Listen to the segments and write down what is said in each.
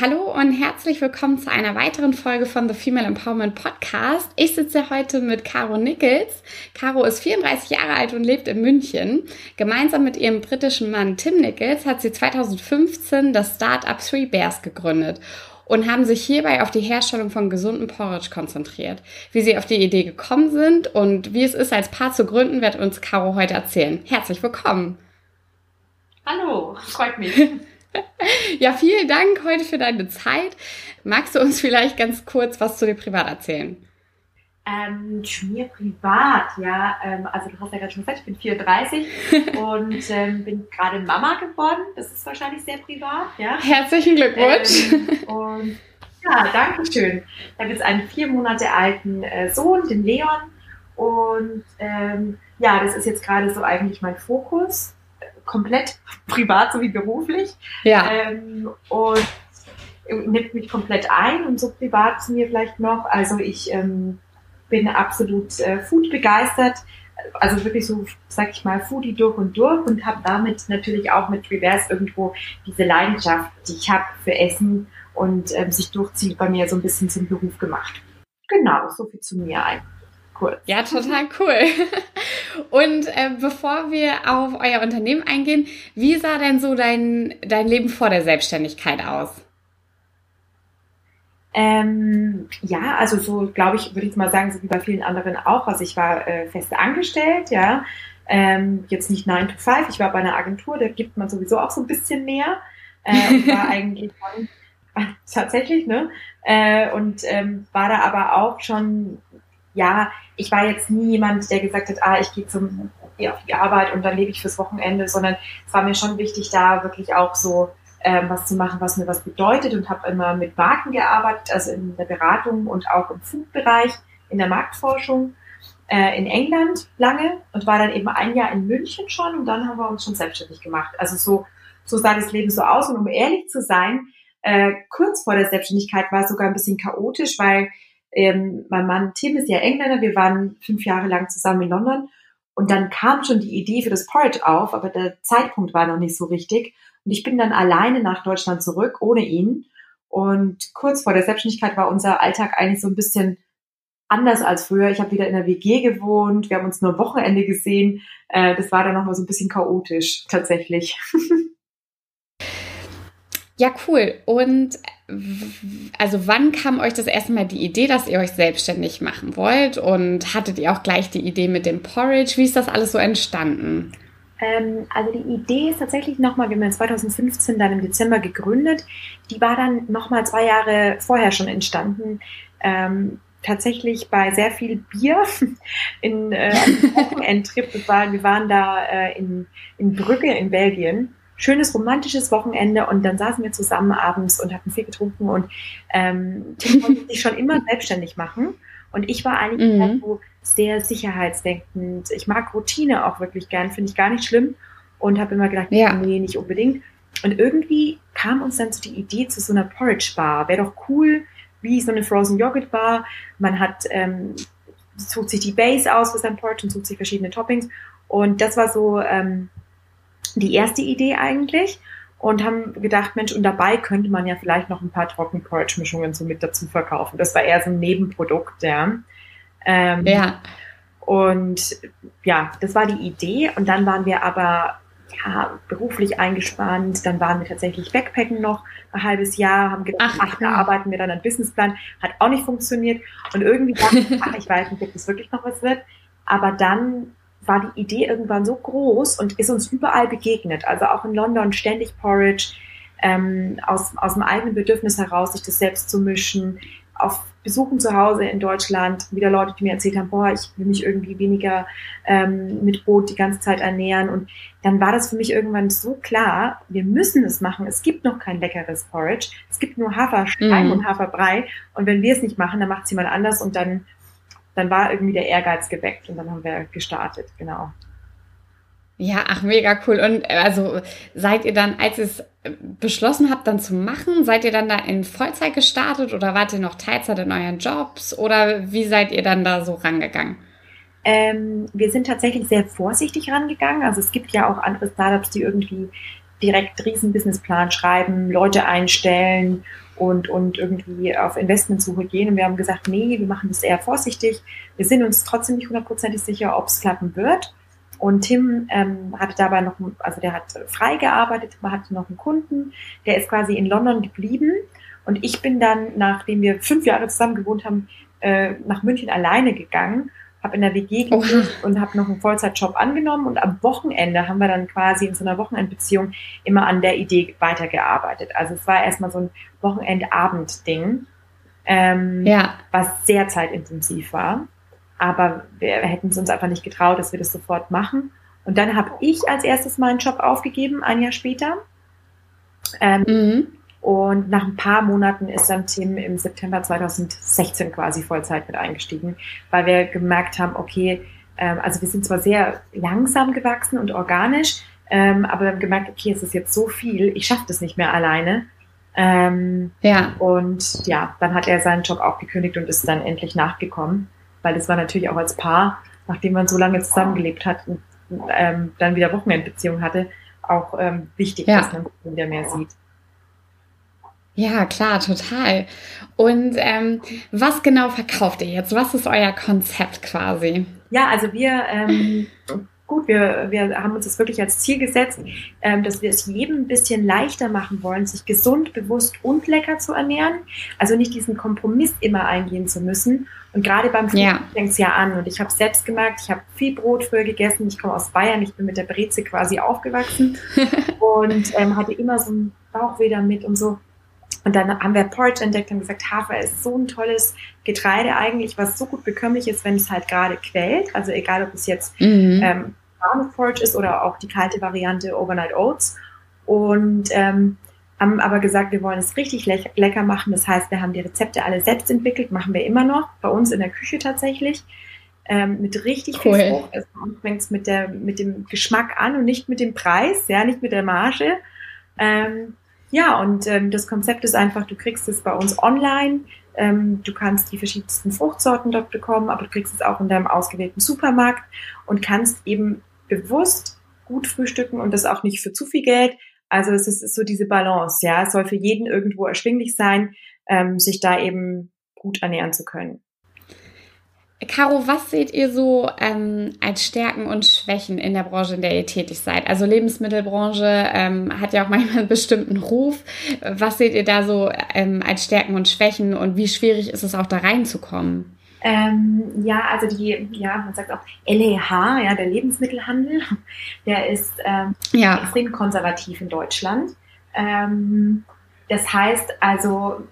Hallo und herzlich willkommen zu einer weiteren Folge von The Female Empowerment Podcast. Ich sitze heute mit Caro Nichols. Caro ist 34 Jahre alt und lebt in München. Gemeinsam mit ihrem britischen Mann Tim Nichols hat sie 2015 das Startup Three Bears gegründet und haben sich hierbei auf die Herstellung von gesundem Porridge konzentriert. Wie sie auf die Idee gekommen sind und wie es ist, als Paar zu gründen, wird uns Caro heute erzählen. Herzlich willkommen. Hallo, freut mich. Ja, vielen Dank heute für deine Zeit. Magst du uns vielleicht ganz kurz was zu dir privat erzählen? Ähm, zu mir privat, ja. Ähm, also du hast ja gerade schon gesagt, ich bin 34 und ähm, bin gerade Mama geworden. Das ist wahrscheinlich sehr privat, ja. Herzlichen Glückwunsch. Ähm, und ja, danke schön. Ich habe jetzt einen vier Monate alten äh, Sohn, den Leon. Und ähm, ja, das ist jetzt gerade so eigentlich mein Fokus komplett privat sowie beruflich. Ja. Ähm, und nimmt mich komplett ein und so privat zu mir vielleicht noch. Also ich ähm, bin absolut äh, Food begeistert. Also wirklich so, sag ich mal, Foodie durch und durch und habe damit natürlich auch mit Reverse irgendwo diese Leidenschaft, die ich habe für Essen und ähm, sich durchzieht bei mir so ein bisschen zum Beruf gemacht. Genau, so viel zu mir eigentlich cool. Ja, total cool. Und äh, bevor wir auf euer Unternehmen eingehen, wie sah denn so dein, dein Leben vor der Selbstständigkeit aus? Ähm, ja, also so glaube ich, würde ich mal sagen, so wie bei vielen anderen auch. Also ich war äh, fest angestellt, ja. Ähm, jetzt nicht 9 to 5, ich war bei einer Agentur, da gibt man sowieso auch so ein bisschen mehr. Äh, und war eigentlich tatsächlich, ne? Äh, und ähm, war da aber auch schon ja, ich war jetzt nie jemand, der gesagt hat, ah, ich gehe zum auf die Arbeit und dann lebe ich fürs Wochenende, sondern es war mir schon wichtig, da wirklich auch so ähm, was zu machen, was mir was bedeutet und habe immer mit Marken gearbeitet, also in der Beratung und auch im Food-Bereich, in der Marktforschung äh, in England lange und war dann eben ein Jahr in München schon und dann haben wir uns schon selbstständig gemacht. Also so, so sah das Leben so aus und um ehrlich zu sein, äh, kurz vor der Selbstständigkeit war es sogar ein bisschen chaotisch, weil ähm, mein Mann Tim ist ja Engländer, wir waren fünf Jahre lang zusammen in London und dann kam schon die Idee für das Porridge auf, aber der Zeitpunkt war noch nicht so richtig. Und ich bin dann alleine nach Deutschland zurück, ohne ihn. Und kurz vor der Selbstständigkeit war unser Alltag eigentlich so ein bisschen anders als früher. Ich habe wieder in der WG gewohnt, wir haben uns nur Wochenende gesehen. Äh, das war dann nochmal so ein bisschen chaotisch tatsächlich. Ja, cool. Und also wann kam euch das erste Mal die Idee, dass ihr euch selbstständig machen wollt? Und hattet ihr auch gleich die Idee mit dem Porridge? Wie ist das alles so entstanden? Ähm, also die Idee ist tatsächlich nochmal, wir haben 2015 dann im Dezember gegründet. Die war dann nochmal zwei Jahre vorher schon entstanden. Ähm, tatsächlich bei sehr viel Bier in äh, einem Wochenendtrip. Wir waren, wir waren da äh, in, in Brügge in Belgien schönes romantisches Wochenende und dann saßen wir zusammen abends und hatten viel getrunken und ähm, Tim wollte sich schon immer selbstständig machen und ich war eigentlich mhm. so sehr sicherheitsdenkend. Ich mag Routine auch wirklich gern, finde ich gar nicht schlimm und habe immer gedacht, ja. nee, nicht unbedingt. Und irgendwie kam uns dann so die Idee zu so einer Porridge Bar. Wäre doch cool, wie so eine Frozen Yogurt Bar. Man hat ähm, sucht sich die Base aus für sein Porridge und sucht sich verschiedene Toppings. Und das war so ähm, die erste Idee eigentlich und haben gedacht, Mensch, und dabei könnte man ja vielleicht noch ein paar Trockenporridge-Mischungen so mit dazu verkaufen. Das war eher so ein Nebenprodukt, ja. Ähm, ja. Und ja, das war die Idee. Und dann waren wir aber ja, beruflich eingespannt. Dann waren wir tatsächlich Backpacken noch ein halbes Jahr, haben gedacht, ach, ach da arbeiten wir dann an Businessplan. Hat auch nicht funktioniert. Und irgendwie dachte ich, ach, ich weiß nicht, ob das wirklich noch was wird. Aber dann war die Idee irgendwann so groß und ist uns überall begegnet. Also auch in London ständig Porridge, ähm, aus, aus dem eigenen Bedürfnis heraus, sich das selbst zu mischen. Auf Besuchen zu Hause in Deutschland wieder Leute, die mir erzählt haben, boah, ich will mich irgendwie weniger ähm, mit Brot die ganze Zeit ernähren. Und dann war das für mich irgendwann so klar, wir müssen es machen. Es gibt noch kein leckeres Porridge. Es gibt nur Haferschleim mm. und Haferbrei. Und wenn wir es nicht machen, dann macht es jemand anders und dann dann war irgendwie der Ehrgeiz geweckt und dann haben wir gestartet, genau. Ja, ach, mega cool. Und äh, also seid ihr dann, als ihr es äh, beschlossen habt, dann zu machen, seid ihr dann da in Vollzeit gestartet oder wart ihr noch Teilzeit in euren Jobs oder wie seid ihr dann da so rangegangen? Ähm, wir sind tatsächlich sehr vorsichtig rangegangen. Also es gibt ja auch andere Startups, die irgendwie direkt riesen Businessplan schreiben, Leute einstellen und, und irgendwie auf Investmentsuche gehen. Und wir haben gesagt, nee, wir machen das eher vorsichtig. Wir sind uns trotzdem nicht hundertprozentig sicher, ob es klappen wird. Und Tim ähm, hatte dabei noch, also der hat frei gearbeitet, hatte noch einen Kunden, der ist quasi in London geblieben. Und ich bin dann, nachdem wir fünf Jahre zusammen gewohnt haben, äh, nach München alleine gegangen, habe in der WG gelebt und habe noch einen Vollzeitjob angenommen. Und am Wochenende haben wir dann quasi in so einer Wochenendbeziehung immer an der Idee weitergearbeitet. Also es war erstmal so ein Wochenendabend-Ding, ähm, ja. was sehr zeitintensiv war aber wir hätten es uns einfach nicht getraut, dass wir das sofort machen. Und dann habe ich als erstes meinen Job aufgegeben, ein Jahr später. Ähm, mhm. Und nach ein paar Monaten ist dann Tim im September 2016 quasi Vollzeit mit eingestiegen, weil wir gemerkt haben, okay, ähm, also wir sind zwar sehr langsam gewachsen und organisch, ähm, aber wir haben gemerkt, okay, es ist jetzt so viel, ich schaffe das nicht mehr alleine. Ähm, ja. Und ja, dann hat er seinen Job auch gekündigt und ist dann endlich nachgekommen weil das war natürlich auch als Paar, nachdem man so lange zusammengelebt hat und ähm, dann wieder Wochenendbeziehung hatte, auch ähm, wichtig, ja. dass man wieder mehr sieht. Ja, klar, total. Und ähm, was genau verkauft ihr jetzt? Was ist euer Konzept quasi? Ja, also wir ähm, gut, wir, wir haben uns das wirklich als Ziel gesetzt, ähm, dass wir es jedem ein bisschen leichter machen wollen, sich gesund, bewusst und lecker zu ernähren. Also nicht diesen Kompromiss immer eingehen zu müssen. Und gerade beim Frühstück ja. fängt es ja an. Und ich habe selbst gemerkt, ich habe viel Brot früher gegessen. Ich komme aus Bayern, ich bin mit der Breze quasi aufgewachsen und ähm, hatte immer so ein Bauchweh damit und so. Und dann haben wir Porridge entdeckt und gesagt, Hafer ist so ein tolles Getreide eigentlich, was so gut bekömmlich ist, wenn es halt gerade quält. Also egal, ob es jetzt mhm. ähm, warmes Porridge ist oder auch die kalte Variante Overnight Oats. Und ähm, haben aber gesagt, wir wollen es richtig le lecker machen. Das heißt, wir haben die Rezepte alle selbst entwickelt, machen wir immer noch, bei uns in der Küche tatsächlich. Ähm, mit richtig cool. viel Frucht. Also fängt es mit, der, mit dem Geschmack an und nicht mit dem Preis, ja, nicht mit der Marge. Ähm, ja, und ähm, das Konzept ist einfach, du kriegst es bei uns online. Ähm, du kannst die verschiedensten Fruchtsorten dort bekommen, aber du kriegst es auch in deinem ausgewählten Supermarkt und kannst eben bewusst gut frühstücken und das auch nicht für zu viel Geld. Also es ist, so diese Balance, ja. Es soll für jeden irgendwo erschwinglich sein, ähm, sich da eben gut ernähren zu können. Caro, was seht ihr so ähm, als Stärken und Schwächen in der Branche, in der ihr tätig seid? Also Lebensmittelbranche ähm, hat ja auch manchmal einen bestimmten Ruf. Was seht ihr da so ähm, als Stärken und Schwächen und wie schwierig ist es auch da reinzukommen? Ähm, ja, also die, ja, man sagt auch LEH, ja, der Lebensmittelhandel, der ist ähm, ja. extrem konservativ in Deutschland. Ähm, das heißt also,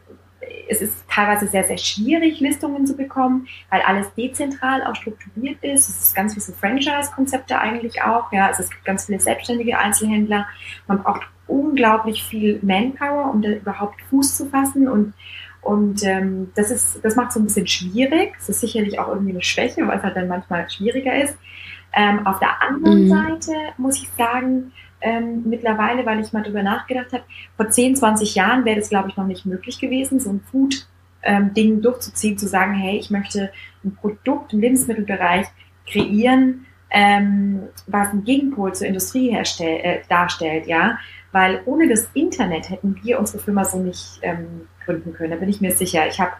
es ist teilweise sehr, sehr schwierig, Listungen zu bekommen, weil alles dezentral auch strukturiert ist. Es ist ganz wie so Franchise-Konzepte eigentlich auch. Ja, also es gibt ganz viele selbstständige Einzelhändler. Man braucht unglaublich viel Manpower, um da überhaupt Fuß zu fassen und und ähm, das ist, das macht es so ein bisschen schwierig. Es ist sicherlich auch irgendwie eine Schwäche, weil es halt dann manchmal schwieriger ist. Ähm, auf der anderen mhm. Seite muss ich sagen, ähm, mittlerweile, weil ich mal drüber nachgedacht habe, vor 10, 20 Jahren wäre das, glaube ich, noch nicht möglich gewesen, so ein Food-Ding ähm, durchzuziehen, zu sagen, hey, ich möchte ein Produkt im Lebensmittelbereich kreieren, ähm, was einen Gegenpol zur Industrie herstell, äh, darstellt, ja. Weil ohne das Internet hätten wir unsere Firma so nicht ähm, gründen können. Da bin ich mir sicher. Ich habe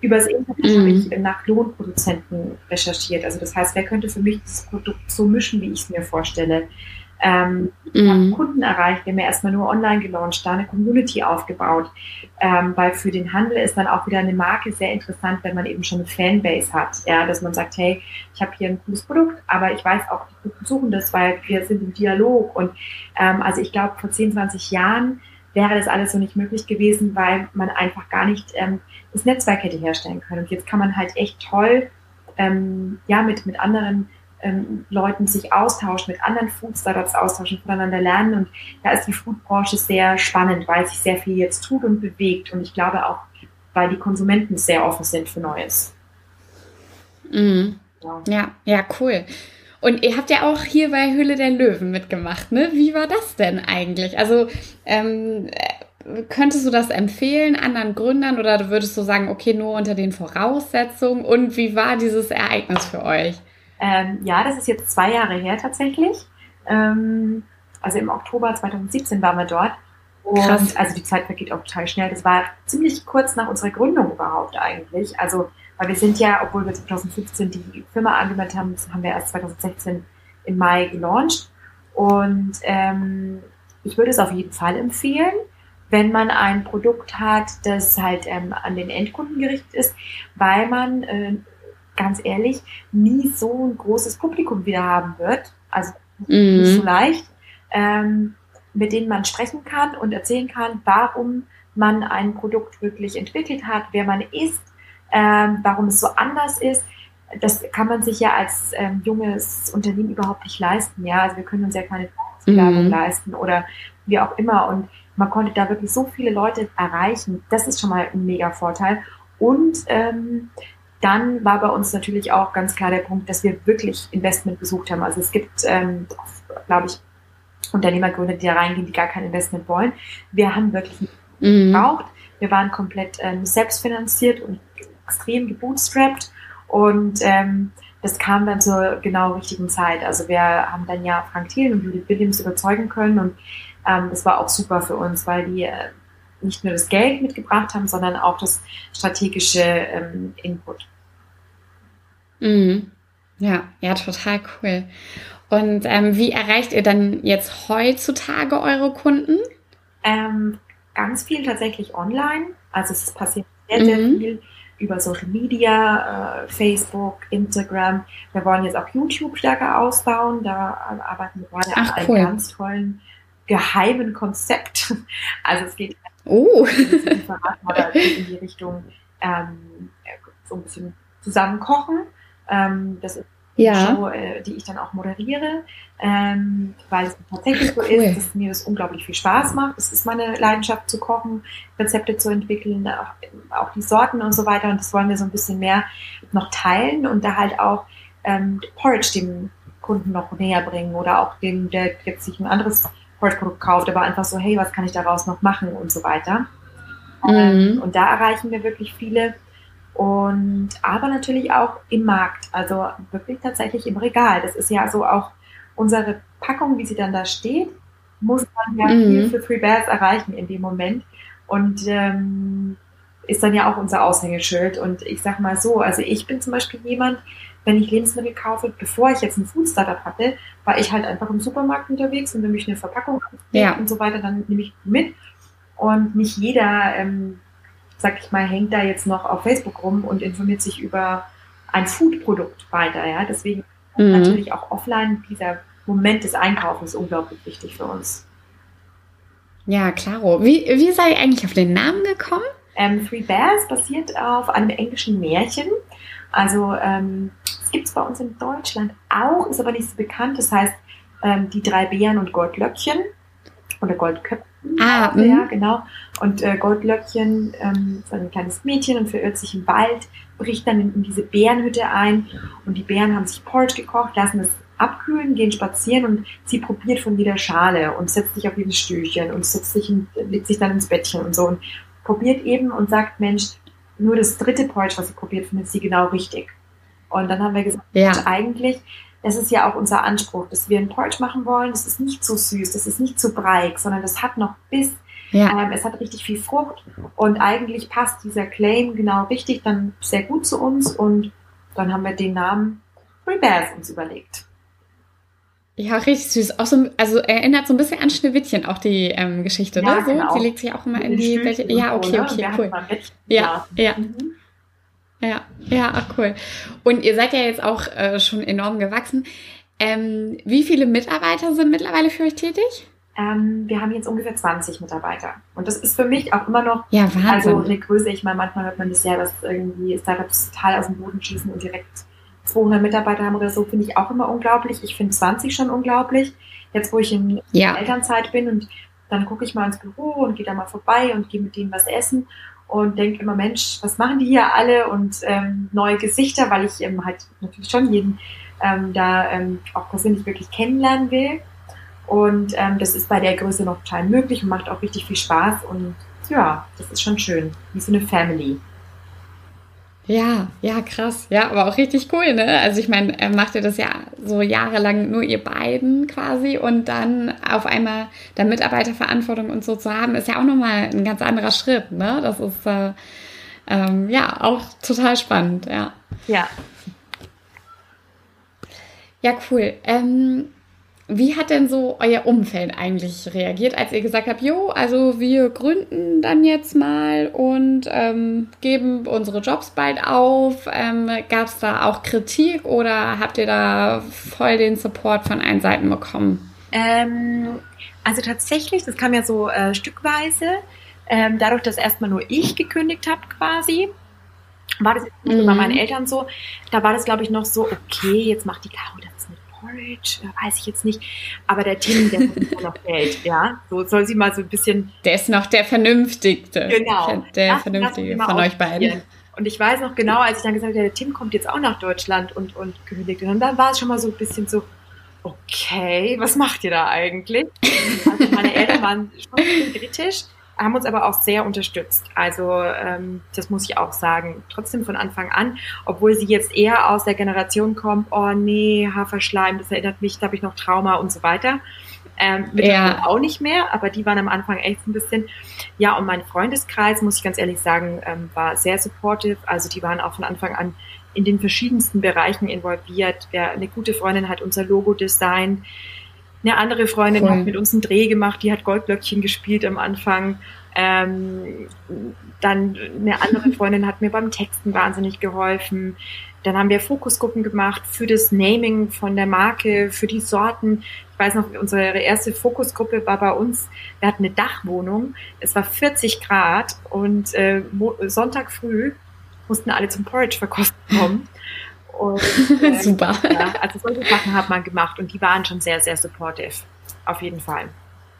über das Internet mhm. nach Lohnproduzenten recherchiert. Also das heißt, wer könnte für mich das Produkt so mischen, wie ich es mir vorstelle? Ähm, mhm. Kunden erreicht, wir haben ja erstmal nur online gelauncht, da eine Community aufgebaut, ähm, weil für den Handel ist dann auch wieder eine Marke sehr interessant, wenn man eben schon eine Fanbase hat, ja, dass man sagt, hey, ich habe hier ein cooles Produkt, aber ich weiß auch, die Kunden suchen das, weil wir sind im Dialog und ähm, also ich glaube, vor 10, 20 Jahren wäre das alles so nicht möglich gewesen, weil man einfach gar nicht ähm, das Netzwerk hätte herstellen können. Und jetzt kann man halt echt toll ähm, ja, mit, mit anderen ähm, Leuten sich austauschen, mit anderen Food-Startups austauschen, voneinander lernen. Und da ist die Foodbranche sehr spannend, weil sich sehr viel jetzt tut und bewegt. Und ich glaube auch, weil die Konsumenten sehr offen sind für Neues. Mhm. Ja. ja, ja, cool. Und ihr habt ja auch hier bei Höhle der Löwen mitgemacht, ne? Wie war das denn eigentlich? Also ähm, könntest du das empfehlen anderen Gründern oder würdest du sagen, okay, nur unter den Voraussetzungen? Und wie war dieses Ereignis für euch? Ähm, ja, das ist jetzt zwei Jahre her tatsächlich. Ähm, also im Oktober 2017 waren wir dort. Und Krass. also die Zeit vergeht auch total schnell. Das war ziemlich kurz nach unserer Gründung überhaupt eigentlich. Also, weil wir sind ja, obwohl wir 2015 die Firma angemeldet haben, haben wir erst 2016 im Mai gelauncht. Und ähm, ich würde es auf jeden Fall empfehlen, wenn man ein Produkt hat, das halt ähm, an den Endkunden gerichtet ist, weil man äh, ganz ehrlich nie so ein großes Publikum wieder haben wird. Also mhm. nicht so leicht. Ähm, mit denen man sprechen kann und erzählen kann, warum man ein Produkt wirklich entwickelt hat, wer man ist, ähm, warum es so anders ist. Das kann man sich ja als ähm, junges Unternehmen überhaupt nicht leisten. Ja, also wir können uns ja keine Werbung mhm. leisten oder wie auch immer. Und man konnte da wirklich so viele Leute erreichen. Das ist schon mal ein mega Vorteil. Und ähm, dann war bei uns natürlich auch ganz klar der Punkt, dass wir wirklich Investment gesucht haben. Also es gibt, ähm, glaube ich, Unternehmergründer, die da reingehen, die gar kein Investment wollen. Wir haben wirklich mhm. gebraucht. Wir waren komplett ähm, selbstfinanziert und extrem gebootstrapped und ähm, das kam dann zur genau richtigen Zeit. Also wir haben dann ja Frank Thiel und Judith Williams überzeugen können und ähm, das war auch super für uns, weil die äh, nicht nur das Geld mitgebracht haben, sondern auch das strategische ähm, Input. Mhm. Ja, ja, total cool. Und ähm, wie erreicht ihr dann jetzt heutzutage eure Kunden? Ähm, ganz viel tatsächlich online. Also es passiert sehr, sehr mhm. viel über Social Media, äh, Facebook, Instagram. Wir wollen jetzt auch YouTube stärker ausbauen. Da arbeiten wir gerade Ach, an cool. einem ganz tollen geheimen Konzept. Also es geht oh. in die Richtung ähm, so ein bisschen zusammen kochen. Ähm, das ist ja. Show, äh, die ich dann auch moderiere, ähm, weil es tatsächlich so cool. ist, dass mir das unglaublich viel Spaß macht. Es ist meine Leidenschaft zu kochen, Rezepte zu entwickeln, auch, auch, die Sorten und so weiter. Und das wollen wir so ein bisschen mehr noch teilen und da halt auch ähm, Porridge dem Kunden noch näher bringen oder auch dem, der jetzt sich ein anderes Porridge-Produkt kauft, aber einfach so, hey, was kann ich daraus noch machen und so weiter. Mhm. Ähm, und da erreichen wir wirklich viele und aber natürlich auch im Markt, also wirklich tatsächlich im Regal. Das ist ja so auch unsere Packung, wie sie dann da steht, muss man ja mhm. viel für Free Bears erreichen in dem Moment und ähm, ist dann ja auch unser Aushängeschild. Und ich sag mal so, also ich bin zum Beispiel jemand, wenn ich Lebensmittel kaufe, bevor ich jetzt ein Food Startup hatte, war ich halt einfach im Supermarkt unterwegs und wenn mich eine Verpackung ja. und so weiter, dann nehme ich mit. Und nicht jeder ähm, sag ich mal, hängt da jetzt noch auf Facebook rum und informiert sich über ein Food-Produkt weiter. Ja? Deswegen mhm. natürlich auch offline dieser Moment des Einkaufens unglaublich wichtig für uns. Ja, klaro. Wie, wie ihr eigentlich auf den Namen gekommen? Ähm, Three Bears basiert auf einem englischen Märchen. Also ähm, es gibt es bei uns in Deutschland auch, ist aber nicht so bekannt. Das heißt ähm, die drei Bären und Goldlöckchen oder Goldköpfe. Ah, ja, mhm. genau. Und äh, Goldlöckchen ähm, ist ein kleines Mädchen und verirrt sich im Wald, bricht dann in, in, diese Bärenhütte ein und die Bären haben sich Porridge gekocht, lassen es abkühlen, gehen spazieren und sie probiert von jeder Schale und setzt sich auf jedes Stühlchen und setzt sich in, legt sich dann ins Bettchen und so und probiert eben und sagt, Mensch, nur das dritte Porridge, was sie probiert, findet sie genau richtig. Und dann haben wir gesagt, ja. eigentlich das ist ja auch unser Anspruch, dass wir ein Porridge machen wollen. Das ist nicht zu süß, das ist nicht zu breig, sondern das hat noch Biss. Ja. Ähm, es hat richtig viel Frucht und eigentlich passt dieser Claim genau richtig dann sehr gut zu uns und dann haben wir den Namen Free Bears uns überlegt. Ja, richtig süß. Auch so, also erinnert so ein bisschen an Schneewittchen auch die ähm, Geschichte, ja, ne? So, genau. die legt sich auch immer in die Bette. Ja, okay, ne? okay, cool. Ja, ja. Mhm. Ja, ja, ach cool. Und ihr seid ja jetzt auch äh, schon enorm gewachsen. Ähm, wie viele Mitarbeiter sind mittlerweile für euch tätig? Ähm, wir haben jetzt ungefähr 20 Mitarbeiter. Und das ist für mich auch immer noch ja, Wahnsinn. also eine Größe. Ich meine, manchmal hört man das ja, dass irgendwie Startups total aus dem Boden schießen und direkt 200 Mitarbeiter haben oder so, finde ich auch immer unglaublich. Ich finde 20 schon unglaublich. Jetzt, wo ich in ja. Elternzeit bin und dann gucke ich mal ins Büro und gehe da mal vorbei und gehe mit denen was essen. Und denke immer, Mensch, was machen die hier alle und ähm, neue Gesichter, weil ich ähm, halt natürlich schon jeden ähm, da ähm, auch persönlich wirklich kennenlernen will. Und ähm, das ist bei der Größe noch total möglich und macht auch richtig viel Spaß. Und ja, das ist schon schön, wie so eine Family. Ja, ja, krass. Ja, aber auch richtig cool, ne? Also ich meine, er macht ja das ja so jahrelang nur ihr beiden quasi und dann auf einmal da Mitarbeiterverantwortung und so zu haben, ist ja auch nochmal ein ganz anderer Schritt, ne? Das ist äh, ähm, ja auch total spannend, ja. Ja. Ja, cool. Ähm, wie hat denn so euer Umfeld eigentlich reagiert, als ihr gesagt habt, jo, also wir gründen dann jetzt mal und ähm, geben unsere Jobs bald auf? Ähm, Gab es da auch Kritik oder habt ihr da voll den Support von allen Seiten bekommen? Ähm, also tatsächlich, das kam ja so äh, stückweise. Ähm, dadurch, dass erstmal nur ich gekündigt habe quasi, war das jetzt mhm. bei meinen Eltern so. Da war das, glaube ich, noch so, okay, jetzt macht die Caro das Porridge, weiß ich jetzt nicht. Aber der Tim, der hat noch Geld, ja. So soll sie mal so ein bisschen. Der ist noch der Vernünftigste. Genau. Der das, Vernünftige das von euch beiden. Und ich weiß noch genau, als ich dann gesagt habe, der Tim kommt jetzt auch nach Deutschland und, und kündigt. Und dann war es schon mal so ein bisschen so, okay, was macht ihr da eigentlich? Also meine Eltern waren schon ein bisschen kritisch haben uns aber auch sehr unterstützt. Also ähm, das muss ich auch sagen. Trotzdem von Anfang an, obwohl sie jetzt eher aus der Generation kommt, oh nee, Haferschleim, das erinnert mich, da habe ich noch Trauma und so weiter. Ähm, ja. auch nicht mehr, aber die waren am Anfang echt ein bisschen, ja, und mein Freundeskreis, muss ich ganz ehrlich sagen, ähm, war sehr supportive. Also die waren auch von Anfang an in den verschiedensten Bereichen involviert. Wer eine gute Freundin hat unser Logo designt eine andere Freundin cool. hat mit uns einen Dreh gemacht, die hat Goldblöckchen gespielt am Anfang. Ähm, dann eine andere Freundin hat mir beim Texten wahnsinnig geholfen. Dann haben wir Fokusgruppen gemacht für das Naming von der Marke, für die Sorten. Ich weiß noch, unsere erste Fokusgruppe war bei uns, wir hatten eine Dachwohnung, es war 40 Grad und äh, Sonntag früh mussten alle zum Porridge verkosten kommen. Und, ähm, Super. Ja, also solche Sachen hat man gemacht und die waren schon sehr, sehr supportive. Auf jeden Fall.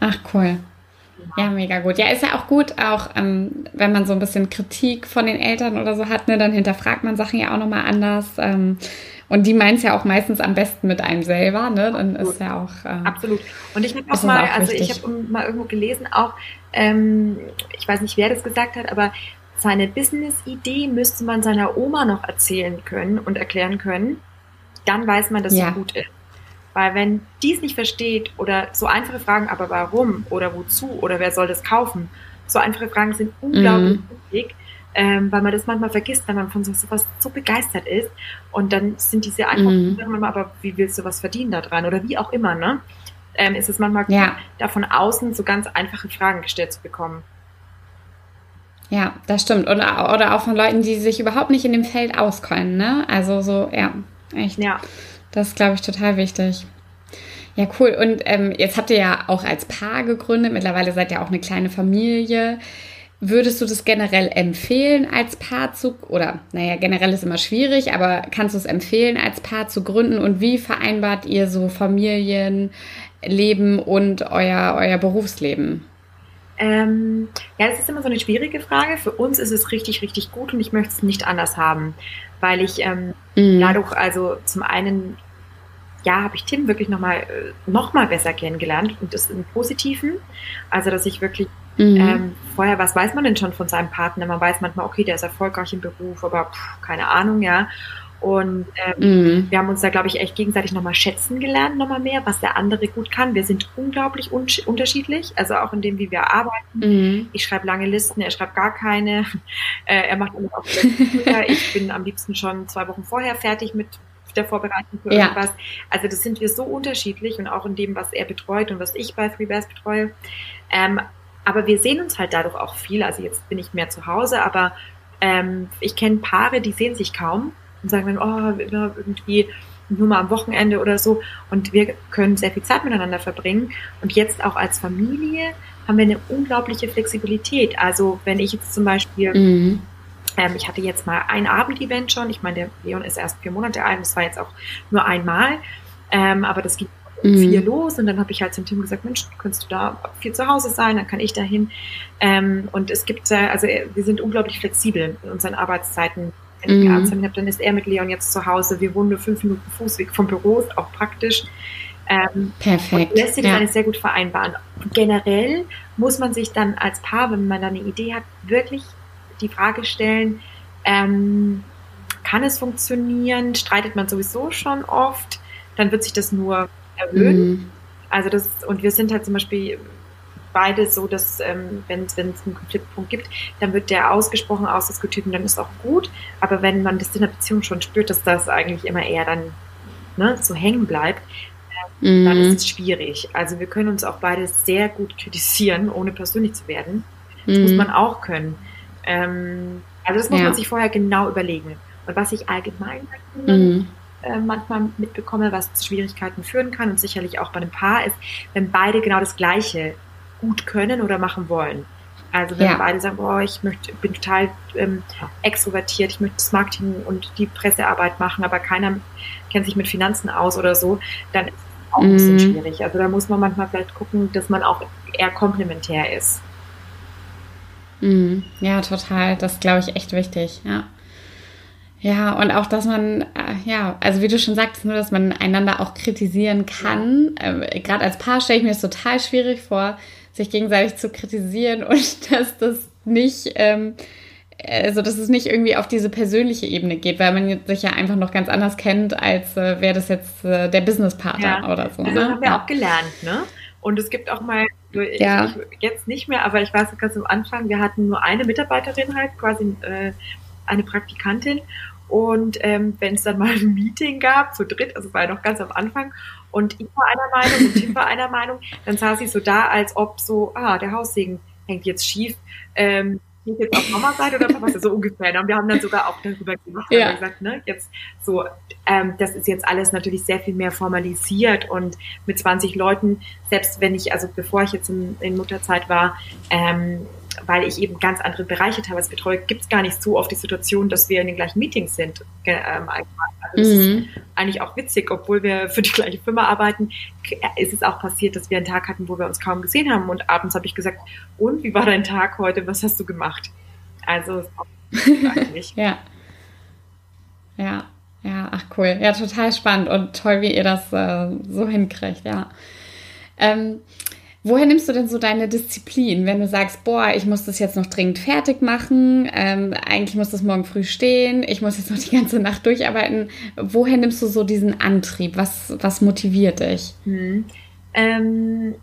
Ach, cool. Ja, mega gut. Ja, ist ja auch gut, auch ähm, wenn man so ein bisschen Kritik von den Eltern oder so hat, ne, dann hinterfragt man Sachen ja auch nochmal anders. Ähm, und die meint es ja auch meistens am besten mit einem selber, ne? Dann Absolut. ist ja auch. Ähm, Absolut. Und ich habe auch mal, auch also ich habe mal irgendwo gelesen, auch, ähm, ich weiß nicht, wer das gesagt hat, aber seine Business-Idee müsste man seiner Oma noch erzählen können und erklären können. Dann weiß man, dass ja. sie gut ist. Weil wenn die es nicht versteht oder so einfache Fragen, aber warum oder wozu oder wer soll das kaufen, so einfache Fragen sind unglaublich mhm. wichtig, ähm, weil man das manchmal vergisst, wenn man von so was so begeistert ist. Und dann sind diese einfachen mhm. Fragen, aber wie willst du was verdienen da dran oder wie auch immer, ne? Ähm, ist es manchmal ja. gut, da von außen so ganz einfache Fragen gestellt zu bekommen. Ja, das stimmt. Oder, oder auch von Leuten, die sich überhaupt nicht in dem Feld auskennen, ne? Also so, ja, echt. Ja. Das ist, glaube ich, total wichtig. Ja, cool. Und ähm, jetzt habt ihr ja auch als Paar gegründet. Mittlerweile seid ihr auch eine kleine Familie. Würdest du das generell empfehlen, als Paar zu, oder naja, generell ist immer schwierig, aber kannst du es empfehlen, als Paar zu gründen? Und wie vereinbart ihr so Familienleben und euer, euer Berufsleben? Ähm, ja, das ist immer so eine schwierige Frage. Für uns ist es richtig, richtig gut und ich möchte es nicht anders haben, weil ich ähm, mhm. dadurch, also zum einen, ja, habe ich Tim wirklich nochmal äh, noch mal besser kennengelernt und das im Positiven. Also, dass ich wirklich mhm. ähm, vorher, was weiß man denn schon von seinem Partner? Man weiß manchmal, okay, der ist erfolgreich im Beruf, aber pff, keine Ahnung, ja. Und ähm, mhm. wir haben uns da, glaube ich, echt gegenseitig nochmal schätzen gelernt, nochmal mehr, was der andere gut kann. Wir sind unglaublich un unterschiedlich, also auch in dem, wie wir arbeiten. Mhm. Ich schreibe lange Listen, er schreibt gar keine. Äh, er macht immer auch Ich bin am liebsten schon zwei Wochen vorher fertig mit der Vorbereitung für ja. irgendwas. Also das sind wir so unterschiedlich und auch in dem, was er betreut und was ich bei FreeBears betreue. Ähm, aber wir sehen uns halt dadurch auch viel. Also jetzt bin ich mehr zu Hause, aber ähm, ich kenne Paare, die sehen sich kaum und sagen dann, oh, irgendwie nur mal am Wochenende oder so. Und wir können sehr viel Zeit miteinander verbringen. Und jetzt auch als Familie haben wir eine unglaubliche Flexibilität. Also wenn ich jetzt zum Beispiel, mhm. ähm, ich hatte jetzt mal ein Abendevent schon, ich meine, der Leon ist erst vier Monate alt, das war jetzt auch nur einmal, ähm, aber das gibt um vier mhm. los und dann habe ich halt zum Team gesagt, Mensch, könntest du da viel zu Hause sein, dann kann ich dahin. Ähm, und es gibt, äh, also äh, wir sind unglaublich flexibel in unseren Arbeitszeiten. Wenn ich mhm. Arzttermin habe, dann ist er mit Leon jetzt zu Hause. Wir wohnen nur fünf Minuten Fußweg vom Büro, ist auch praktisch. Ähm, Perfekt. lässt sich ja. alles sehr gut vereinbaren. Generell muss man sich dann als Paar, wenn man da eine Idee hat, wirklich die Frage stellen, ähm, kann es funktionieren? Streitet man sowieso schon oft? Dann wird sich das nur erhöhen. Mhm. Also das, und wir sind halt zum Beispiel beide so, dass ähm, wenn es einen Konfliktpunkt gibt, dann wird der ausgesprochen ausdiskutiert und dann ist auch gut. Aber wenn man das in der Beziehung schon spürt, dass das eigentlich immer eher dann ne, so hängen bleibt, äh, mhm. dann ist es schwierig. Also wir können uns auch beide sehr gut kritisieren, ohne persönlich zu werden. Das mhm. muss man auch können. Ähm, also das muss ja. man sich vorher genau überlegen. Und was ich allgemein mhm. äh, manchmal mitbekomme, was zu Schwierigkeiten führen kann und sicherlich auch bei einem Paar ist, wenn beide genau das Gleiche gut können oder machen wollen. Also wenn ja. beide sagen, oh, ich möchte, bin total ähm, extrovertiert, ich möchte das Marketing und die Pressearbeit machen, aber keiner kennt sich mit Finanzen aus oder so, dann ist es auch ein bisschen mhm. schwierig. Also da muss man manchmal vielleicht gucken, dass man auch eher komplementär ist. Mhm. Ja, total. Das glaube ich echt wichtig, ja. Ja, und auch, dass man, äh, ja, also wie du schon sagst, nur, dass man einander auch kritisieren kann. Äh, Gerade als Paar stelle ich mir das total schwierig vor, sich gegenseitig zu kritisieren und dass das nicht, ähm, also dass es nicht irgendwie auf diese persönliche Ebene geht, weil man sich ja einfach noch ganz anders kennt, als äh, wäre das jetzt äh, der Businesspartner ja. oder so. Also ne? haben wir ja. auch gelernt, ne? Und es gibt auch mal, ja. ich, jetzt nicht mehr, aber ich weiß ganz am Anfang, wir hatten nur eine Mitarbeiterin halt, quasi äh, eine Praktikantin. Und ähm, wenn es dann mal ein Meeting gab, zu dritt, also war ja noch ganz am Anfang, und ich war einer Meinung und Tim war einer Meinung, dann saß ich so da, als ob so, ah, der Haussegen hängt jetzt schief. Ähm, ich jetzt auf Mama Seite oder Papa so ungefähr. Und wir haben dann sogar auch darüber gemacht, ja. gesagt, ne, jetzt so, ähm, das ist jetzt alles natürlich sehr viel mehr formalisiert und mit 20 Leuten, selbst wenn ich, also bevor ich jetzt in, in Mutterzeit war, ähm, weil ich eben ganz andere Bereiche teilweise betreue, gibt es gar nicht so oft die Situation, dass wir in den gleichen Meetings sind. Ähm, also das mhm. ist eigentlich auch witzig, obwohl wir für die gleiche Firma arbeiten, ist es auch passiert, dass wir einen Tag hatten, wo wir uns kaum gesehen haben und abends habe ich gesagt, und wie war dein Tag heute, was hast du gemacht? Also eigentlich. ja. Ja, ja, ach cool. Ja, total spannend und toll, wie ihr das äh, so hinkriegt, ja. Ähm, Woher nimmst du denn so deine Disziplin, wenn du sagst, boah, ich muss das jetzt noch dringend fertig machen, ähm, eigentlich muss das morgen früh stehen, ich muss jetzt noch die ganze Nacht durcharbeiten. Woher nimmst du so diesen Antrieb? Was, was motiviert dich? Hm. Ähm,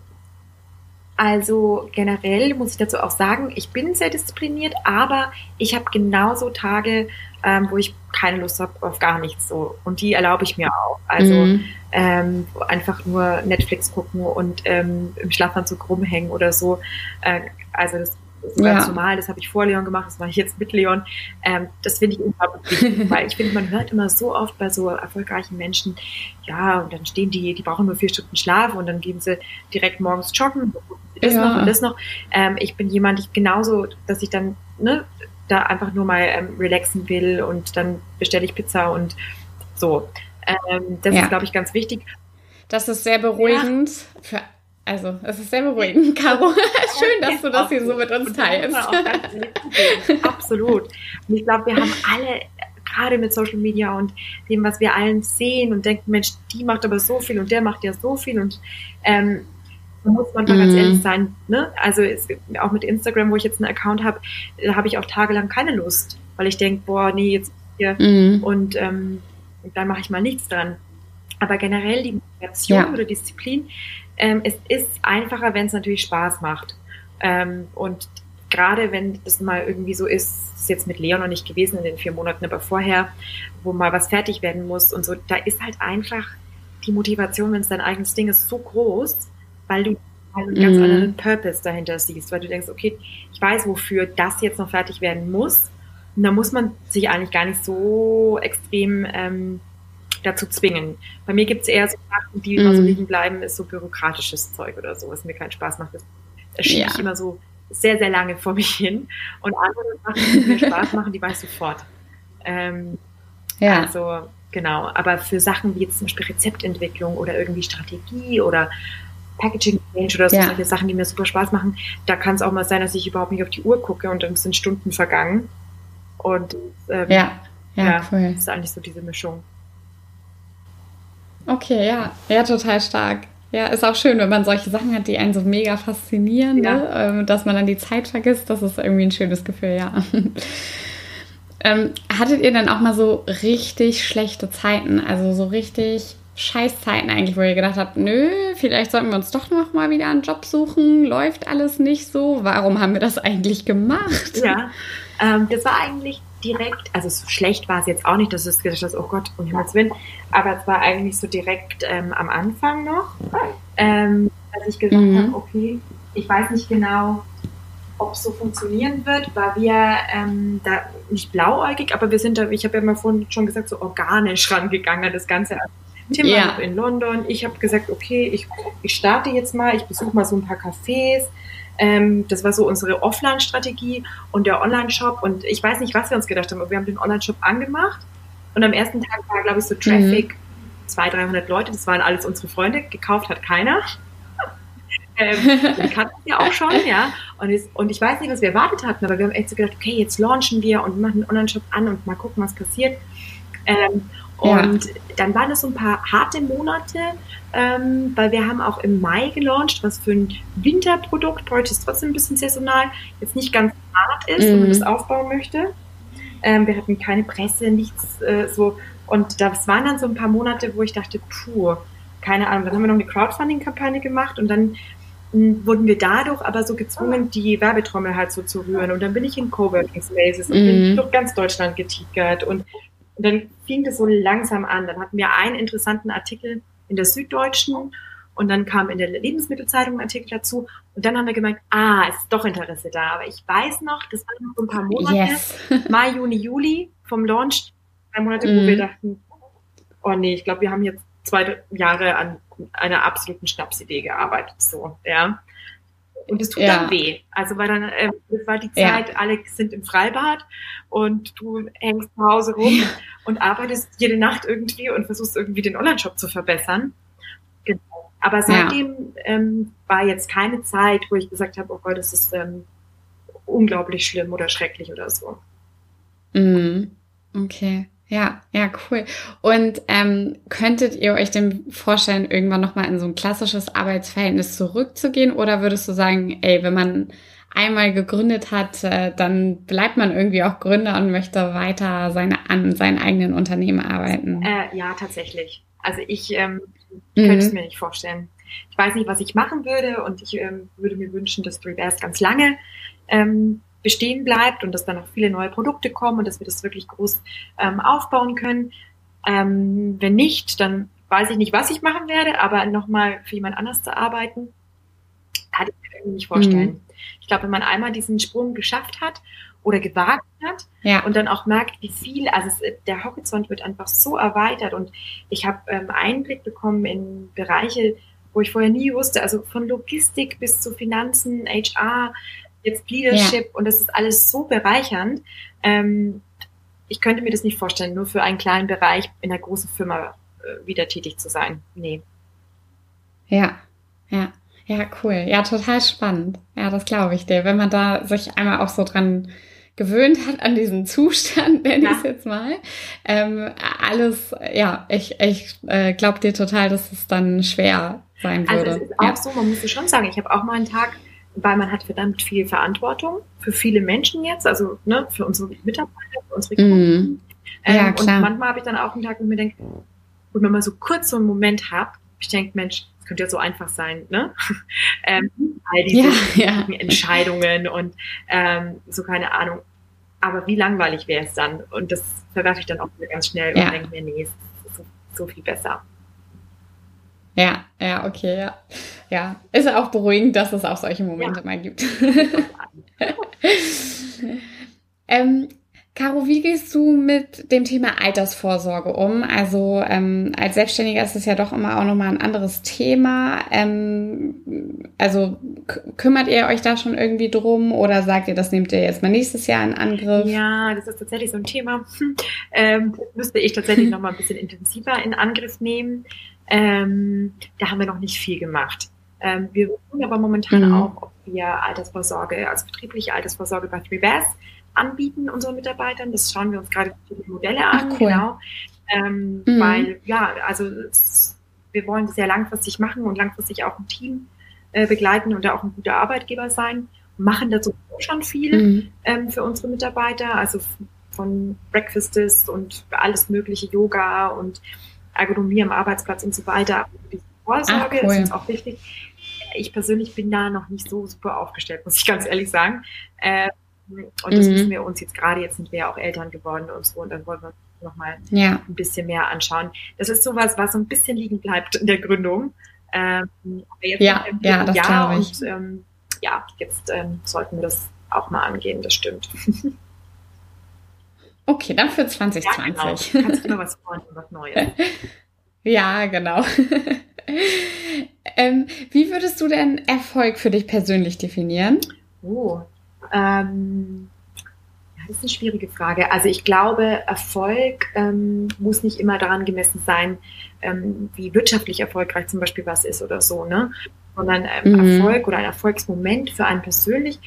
also generell muss ich dazu auch sagen, ich bin sehr diszipliniert, aber ich habe genauso Tage, ähm, wo ich keine Lust habe auf gar nichts so. Und die erlaube ich mir auch. Also mhm. Ähm, einfach nur Netflix gucken und ähm, im Schlafanzug rumhängen oder so. Äh, also das ist ganz ja. normal, das habe ich vor Leon gemacht, das mache ich jetzt mit Leon. Ähm, das finde ich unglaublich wichtig, weil ich finde, man hört immer so oft bei so erfolgreichen Menschen, ja, und dann stehen die, die brauchen nur vier Stunden Schlaf und dann gehen sie direkt morgens joggen, das ja. noch und das noch. Ähm, ich bin jemand, ich genauso, dass ich dann ne, da einfach nur mal ähm, relaxen will und dann bestelle ich Pizza und so. Ähm, das ja. ist, glaube ich, ganz wichtig. Das ist sehr beruhigend ja. für also, es ist sehr beruhigend, Caro. Schön, dass du das hier so mit uns teilst. Absolut. Und ich glaube, wir haben alle, gerade mit Social Media und dem, was wir allen sehen und denken, Mensch, die macht aber so viel und der macht ja so viel und ähm, da muss man mal mhm. ganz ehrlich sein. Ne? Also es, auch mit Instagram, wo ich jetzt einen Account habe, da habe ich auch tagelang keine Lust, weil ich denke, boah, nee, jetzt hier mhm. und ähm, dann mache ich mal nichts dran. Aber generell die Motivation ja. oder Disziplin, ähm, es ist einfacher, wenn es natürlich Spaß macht. Ähm, und gerade wenn das mal irgendwie so ist, ist jetzt mit Leon noch nicht gewesen in den vier Monaten, aber vorher, wo mal was fertig werden muss und so, da ist halt einfach die Motivation, wenn es dein eigenes Ding ist, so groß, weil du einen ganz mhm. anderen Purpose dahinter siehst, weil du denkst, okay, ich weiß, wofür das jetzt noch fertig werden muss. Und da muss man sich eigentlich gar nicht so extrem ähm, dazu zwingen. Bei mir gibt es eher so Sachen, die mhm. immer so liegen bleiben, ist so bürokratisches Zeug oder so, was mir keinen Spaß macht. Das, das schiebe ja. ich immer so sehr, sehr lange vor mich hin. Und andere Sachen, die mir Spaß machen, die weiß ich sofort. Ähm, ja. Also genau. Aber für Sachen wie jetzt zum Beispiel Rezeptentwicklung oder irgendwie Strategie oder Packaging Change oder so ja. solche Sachen, die mir super Spaß machen, da kann es auch mal sein, dass ich überhaupt nicht auf die Uhr gucke und dann sind Stunden vergangen. Und ähm, ja, ja, ja cool. das ist eigentlich so diese Mischung. Okay, ja, ja, total stark. Ja, ist auch schön, wenn man solche Sachen hat, die einen so mega faszinieren, ja. ne? Ähm, dass man dann die Zeit vergisst. Das ist irgendwie ein schönes Gefühl, ja. ähm, hattet ihr dann auch mal so richtig schlechte Zeiten, also so richtig Scheißzeiten eigentlich, wo ihr gedacht habt, nö, vielleicht sollten wir uns doch noch mal wieder einen Job suchen, läuft alles nicht so, warum haben wir das eigentlich gemacht? Ja, ähm, das war eigentlich direkt, also so schlecht war es jetzt auch nicht, dass es gedacht hast, oh Gott, um Himmels Willen, aber es war eigentlich so direkt ähm, am Anfang noch, ähm, dass ich gesagt mhm. habe, okay, ich weiß nicht genau, ob es so funktionieren wird, weil wir ähm, da nicht blauäugig, aber wir sind da, ich habe ja mal vorhin schon gesagt, so organisch rangegangen an das Ganze. Tim war noch in London. Ich habe gesagt, okay, ich, ich starte jetzt mal, ich besuche mal so ein paar Cafés, ähm, das war so unsere Offline-Strategie und der Online-Shop. Und ich weiß nicht, was wir uns gedacht haben, aber wir haben den Online-Shop angemacht. Und am ersten Tag war, glaube ich, so Traffic, mhm. 200, 300 Leute. Das waren alles unsere Freunde. Gekauft hat keiner. ähm, die kannten wir auch schon, ja. Und, es, und ich weiß nicht, was wir erwartet hatten, aber wir haben echt so gedacht, okay, jetzt launchen wir und machen den Online-Shop an und mal gucken, was passiert. Ähm, und ja. dann waren es so ein paar harte Monate, ähm, weil wir haben auch im Mai gelauncht, was für ein Winterprodukt, heute ist trotzdem ein bisschen saisonal, jetzt nicht ganz hart ist, mhm. wenn man das aufbauen möchte. Ähm, wir hatten keine Presse, nichts äh, so. Und das waren dann so ein paar Monate, wo ich dachte, puh, keine Ahnung. Dann haben wir noch eine Crowdfunding-Kampagne gemacht und dann hm, wurden wir dadurch aber so gezwungen, die Werbetrommel halt so zu rühren. Und dann bin ich in Coworking Spaces und mhm. bin durch ganz Deutschland getigert und und dann fing das so langsam an. Dann hatten wir einen interessanten Artikel in der Süddeutschen und dann kam in der Lebensmittelzeitung ein Artikel dazu. Und dann haben wir gemerkt, ah, es ist doch Interesse da. Aber ich weiß noch, das waren noch so ein paar Monate, yes. Mai, Juni, Juli vom Launch, drei Monate, mm. wo wir mhm. dachten, oh nee, ich glaube, wir haben jetzt zwei Jahre an einer absoluten Schnapsidee gearbeitet. So, ja. Und es tut ja. dann weh. Also weil dann, äh, das war die Zeit, ja. alle sind im Freibad und du hängst zu Hause rum und arbeitest jede Nacht irgendwie und versuchst irgendwie den Online-Shop zu verbessern. Genau. Aber seitdem ja. ähm, war jetzt keine Zeit, wo ich gesagt habe, oh Gott, das ist ähm, unglaublich schlimm oder schrecklich oder so. Mhm. Okay. Ja, ja, cool. Und ähm, könntet ihr euch denn vorstellen, irgendwann nochmal in so ein klassisches Arbeitsverhältnis zurückzugehen? Oder würdest du sagen, ey, wenn man einmal gegründet hat, äh, dann bleibt man irgendwie auch Gründer und möchte weiter seine, an seinen eigenen Unternehmen arbeiten? Äh, ja, tatsächlich. Also ich ähm, mhm. könnte es mir nicht vorstellen. Ich weiß nicht, was ich machen würde und ich ähm, würde mir wünschen, dass Reverse ganz lange ähm, bestehen bleibt und dass dann noch viele neue Produkte kommen und dass wir das wirklich groß ähm, aufbauen können. Ähm, wenn nicht, dann weiß ich nicht, was ich machen werde, aber nochmal für jemand anders zu arbeiten, kann ich mir irgendwie nicht vorstellen. Mhm. Ich glaube, wenn man einmal diesen Sprung geschafft hat oder gewagt hat ja. und dann auch merkt, wie viel, also es, der Horizont wird einfach so erweitert und ich habe ähm, Einblick bekommen in Bereiche, wo ich vorher nie wusste, also von Logistik bis zu Finanzen, HR, jetzt Leadership ja. und das ist alles so bereichernd. Ähm, ich könnte mir das nicht vorstellen, nur für einen kleinen Bereich in einer großen Firma äh, wieder tätig zu sein. Nee. Ja, ja. Ja, cool. Ja, total spannend. Ja, das glaube ich dir. Wenn man da sich einmal auch so dran gewöhnt hat an diesen Zustand, nenne ja. ich es jetzt mal. Ähm, alles, ja, ich, ich äh, glaube dir total, dass es dann schwer sein würde. Also es ist auch ja. so, man muss schon sagen, ich habe auch mal einen Tag weil man hat verdammt viel Verantwortung für viele Menschen jetzt, also ne, für unsere Mitarbeiter, für unsere Kunden. Mm. Ähm, ja, klar. Und manchmal habe ich dann auch einen Tag, wo ich mir denke, wo man mal so kurz so einen Moment habe, ich denke, Mensch, das könnte ja so einfach sein, ne? ähm, all diese ja, ja. Entscheidungen und ähm, so keine Ahnung. Aber wie langweilig wäre es dann? Und das verwerfe ich dann auch ganz schnell ja. und denke mir, nee, es ist so, so viel besser. Ja, ja, okay, ja. Ja, ist auch beruhigend, dass es auch solche Momente ja. mal gibt. ähm, Caro, wie gehst du mit dem Thema Altersvorsorge um? Also ähm, als Selbstständiger ist es ja doch immer auch nochmal ein anderes Thema. Ähm, also kümmert ihr euch da schon irgendwie drum oder sagt ihr, das nehmt ihr jetzt mal nächstes Jahr in Angriff? Ja, das ist tatsächlich so ein Thema. Ähm, müsste ich tatsächlich noch mal ein bisschen intensiver in Angriff nehmen. Ähm, da haben wir noch nicht viel gemacht. Ähm, wir tun aber momentan mhm. auch, ob wir Altersvorsorge, also betriebliche Altersvorsorge bei Three Bass anbieten unseren Mitarbeitern. Das schauen wir uns gerade die Modelle an, cool. genau. Ähm, mhm. Weil, ja, also es, wir wollen das ja langfristig machen und langfristig auch ein Team äh, begleiten und da auch ein guter Arbeitgeber sein. Machen dazu schon viel mhm. ähm, für unsere Mitarbeiter, also von Breakfasts und alles mögliche, Yoga und Ergonomie am Arbeitsplatz und so weiter. Die Vorsorge Ach, cool. ist uns auch wichtig. Ich persönlich bin da noch nicht so super aufgestellt, muss ich ganz ehrlich sagen. Ähm, und das mhm. müssen wir uns jetzt gerade, jetzt sind wir ja auch Eltern geworden und so, und dann wollen wir nochmal ja. ein bisschen mehr anschauen. Das ist sowas, was so ein bisschen liegen bleibt in der Gründung. Ähm, ja, ja, das Jahr und ähm, ja, jetzt ähm, sollten wir das auch mal angehen, das stimmt. Okay, dann für 2020. Ja, genau. Kannst du immer was freuen, was Neues. ja, genau. ähm, wie würdest du denn Erfolg für dich persönlich definieren? Oh, ähm, das ist eine schwierige Frage. Also ich glaube, Erfolg ähm, muss nicht immer daran gemessen sein, ähm, wie wirtschaftlich erfolgreich zum Beispiel was ist oder so, ne? Sondern ähm, mhm. Erfolg oder ein Erfolgsmoment für einen persönlich,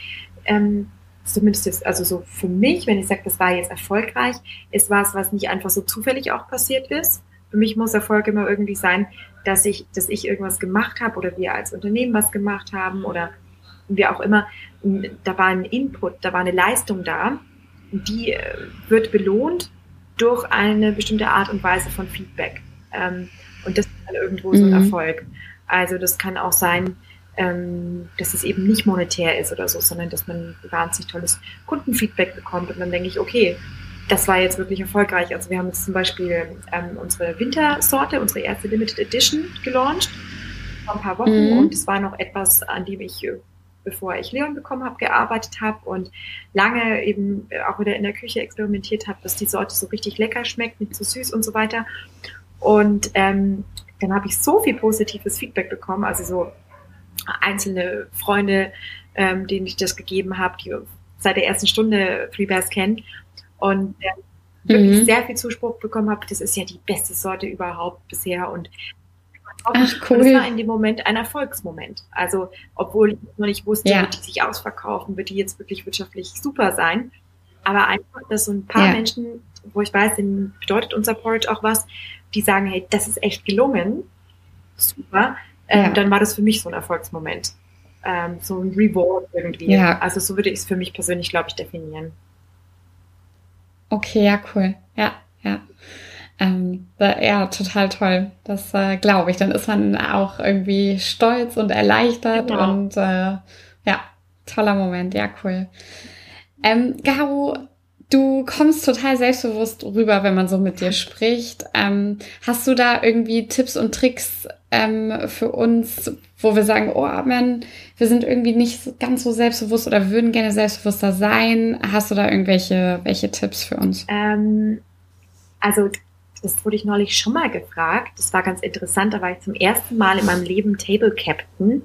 ähm, zumindest jetzt, also so für mich, wenn ich sage, das war jetzt erfolgreich, ist was, was nicht einfach so zufällig auch passiert ist. Für mich muss Erfolg immer irgendwie sein, dass ich, dass ich irgendwas gemacht habe oder wir als Unternehmen was gemacht haben oder wie auch immer. Da war ein Input, da war eine Leistung da die äh, wird belohnt durch eine bestimmte Art und Weise von Feedback. Ähm, und das ist dann irgendwo so ein mhm. Erfolg. Also das kann auch sein, ähm, dass es eben nicht monetär ist oder so, sondern dass man wahnsinnig tolles Kundenfeedback bekommt. Und dann denke ich, okay, das war jetzt wirklich erfolgreich. Also wir haben jetzt zum Beispiel ähm, unsere Wintersorte, unsere erste Limited Edition gelauncht vor ein paar Wochen mhm. und es war noch etwas, an dem ich bevor ich Leon bekommen habe, gearbeitet habe und lange eben äh, auch wieder in der Küche experimentiert habe, dass die Sorte so richtig lecker schmeckt, nicht zu süß und so weiter. Und ähm, dann habe ich so viel positives Feedback bekommen, also so einzelne Freunde, ähm, denen ich das gegeben habe, die seit der ersten Stunde Freebears kennen und äh, wirklich mhm. sehr viel Zuspruch bekommen habe. Das ist ja die beste Sorte überhaupt bisher und Ach, cool. Und das war in dem Moment ein Erfolgsmoment. Also, obwohl ich noch nicht wusste, ja. wird die sich ausverkaufen, wird die jetzt wirklich wirtschaftlich super sein. Aber einfach, dass so ein paar ja. Menschen, wo ich weiß, denen bedeutet unser Porridge auch was, die sagen, hey, das ist echt gelungen. Super. Ähm, ja. Dann war das für mich so ein Erfolgsmoment. Ähm, so ein Reward irgendwie. Ja. Also so würde ich es für mich persönlich, glaube ich, definieren. Okay, ja, cool. Ja, ja. Ähm, ja, total toll. Das äh, glaube ich. Dann ist man auch irgendwie stolz und erleichtert genau. und äh, ja, toller Moment. Ja, cool. Ähm, Garo, du kommst total selbstbewusst rüber, wenn man so mit dir spricht. Ähm, hast du da irgendwie Tipps und Tricks ähm, für uns, wo wir sagen, oh man, wir sind irgendwie nicht ganz so selbstbewusst oder würden gerne selbstbewusster sein? Hast du da irgendwelche welche Tipps für uns? Ähm, also das wurde ich neulich schon mal gefragt. Das war ganz interessant. Da war ich zum ersten Mal in meinem Leben Table Captain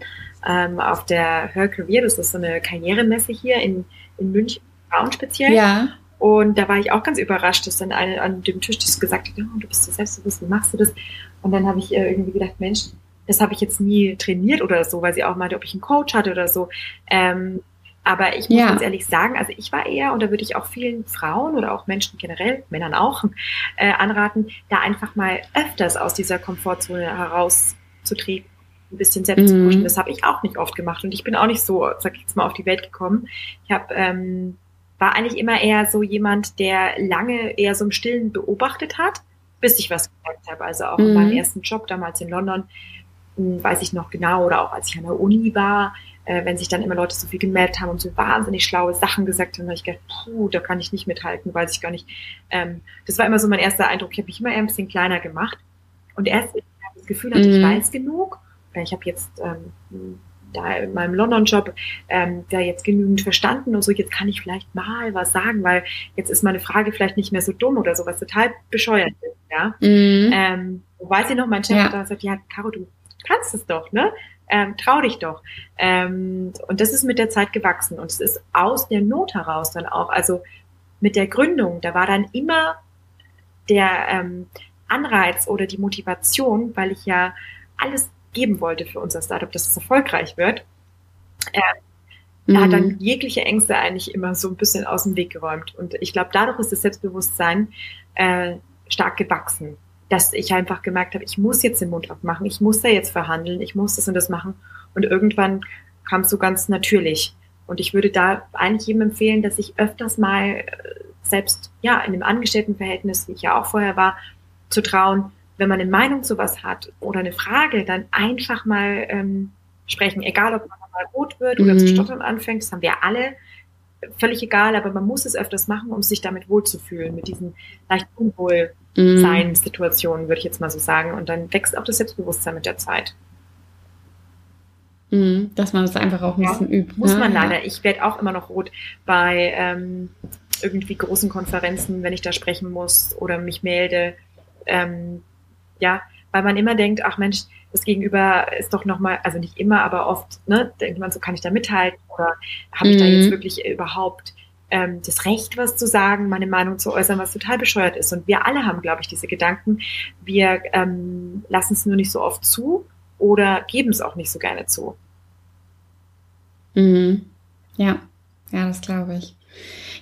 ähm, auf der Her Career. Das ist so eine Karrieremesse hier in, in München, Frauen speziell. Ja. Und da war ich auch ganz überrascht, dass dann eine an dem Tisch das gesagt hat, oh, du bist so selbstbewusst, wie machst du das? Und dann habe ich äh, irgendwie gedacht, Mensch, das habe ich jetzt nie trainiert oder so, weil sie auch meinte, ob ich einen Coach hatte oder so. Ähm, aber ich muss ja. ganz ehrlich sagen, also ich war eher, und da würde ich auch vielen Frauen oder auch Menschen generell, Männern auch, äh, anraten, da einfach mal öfters aus dieser Komfortzone herauszutreten, ein bisschen selbst zu pushen. Mhm. Das habe ich auch nicht oft gemacht. Und ich bin auch nicht so, sag ich jetzt mal, auf die Welt gekommen. Ich habe ähm, war eigentlich immer eher so jemand, der lange eher so im Stillen beobachtet hat, bis ich was gesagt habe. Also auch mhm. in meinem mhm. ersten Job damals in London, hm, weiß ich noch genau, oder auch als ich an der Uni war, äh, wenn sich dann immer Leute so viel gemeldet haben und so wahnsinnig schlaue Sachen gesagt haben, habe ich gedacht, puh, da kann ich nicht mithalten, weiß ich gar nicht. Ähm, das war immer so mein erster Eindruck. Ich habe mich immer eher ein bisschen kleiner gemacht. Und erst, wenn ich das Gefühl hatte, mhm. ich weiß genug, ich habe jetzt ähm, da in meinem London-Job ähm, da jetzt genügend verstanden und so, jetzt kann ich vielleicht mal was sagen, weil jetzt ist meine Frage vielleicht nicht mehr so dumm oder so, was total bescheuert ist, ja. Mhm. Ähm, weiß ich noch, mein Chef ja. hat dann gesagt, ja, Caro, du kannst es doch, ne? ähm, trau dich doch. Ähm, und das ist mit der Zeit gewachsen und es ist aus der Not heraus dann auch, also mit der Gründung, da war dann immer der ähm, Anreiz oder die Motivation, weil ich ja alles geben wollte für unser Startup, dass es erfolgreich wird. Äh. Er hat dann mhm. jegliche Ängste eigentlich immer so ein bisschen aus dem Weg geräumt. Und ich glaube, dadurch ist das Selbstbewusstsein äh, stark gewachsen dass ich einfach gemerkt habe, ich muss jetzt den Mund aufmachen, ich muss da jetzt verhandeln, ich muss das und das machen. Und irgendwann kam es so ganz natürlich. Und ich würde da eigentlich jedem empfehlen, dass ich öfters mal äh, selbst, ja, in dem Angestelltenverhältnis, wie ich ja auch vorher war, zu trauen, wenn man eine Meinung zu was hat oder eine Frage, dann einfach mal ähm, sprechen. Egal, ob man mal rot wird oder mhm. zu stottern anfängt, das haben wir alle. Völlig egal, aber man muss es öfters machen, um sich damit wohlzufühlen, mit diesen leicht mhm. sein Situationen, würde ich jetzt mal so sagen. Und dann wächst auch das Selbstbewusstsein mit der Zeit. Mhm, dass man das einfach auch ein ja, bisschen übt. Muss ne? man leider. Ich werde auch immer noch rot bei ähm, irgendwie großen Konferenzen, wenn ich da sprechen muss oder mich melde. Ähm, ja, weil man immer denkt, ach Mensch, das Gegenüber ist doch nochmal, also nicht immer, aber oft, ne, denkt man so, kann ich da mithalten oder habe ich mhm. da jetzt wirklich überhaupt ähm, das Recht, was zu sagen, meine Meinung zu äußern, was total bescheuert ist. Und wir alle haben, glaube ich, diese Gedanken. Wir ähm, lassen es nur nicht so oft zu oder geben es auch nicht so gerne zu. Mhm. Ja, ja, das glaube ich.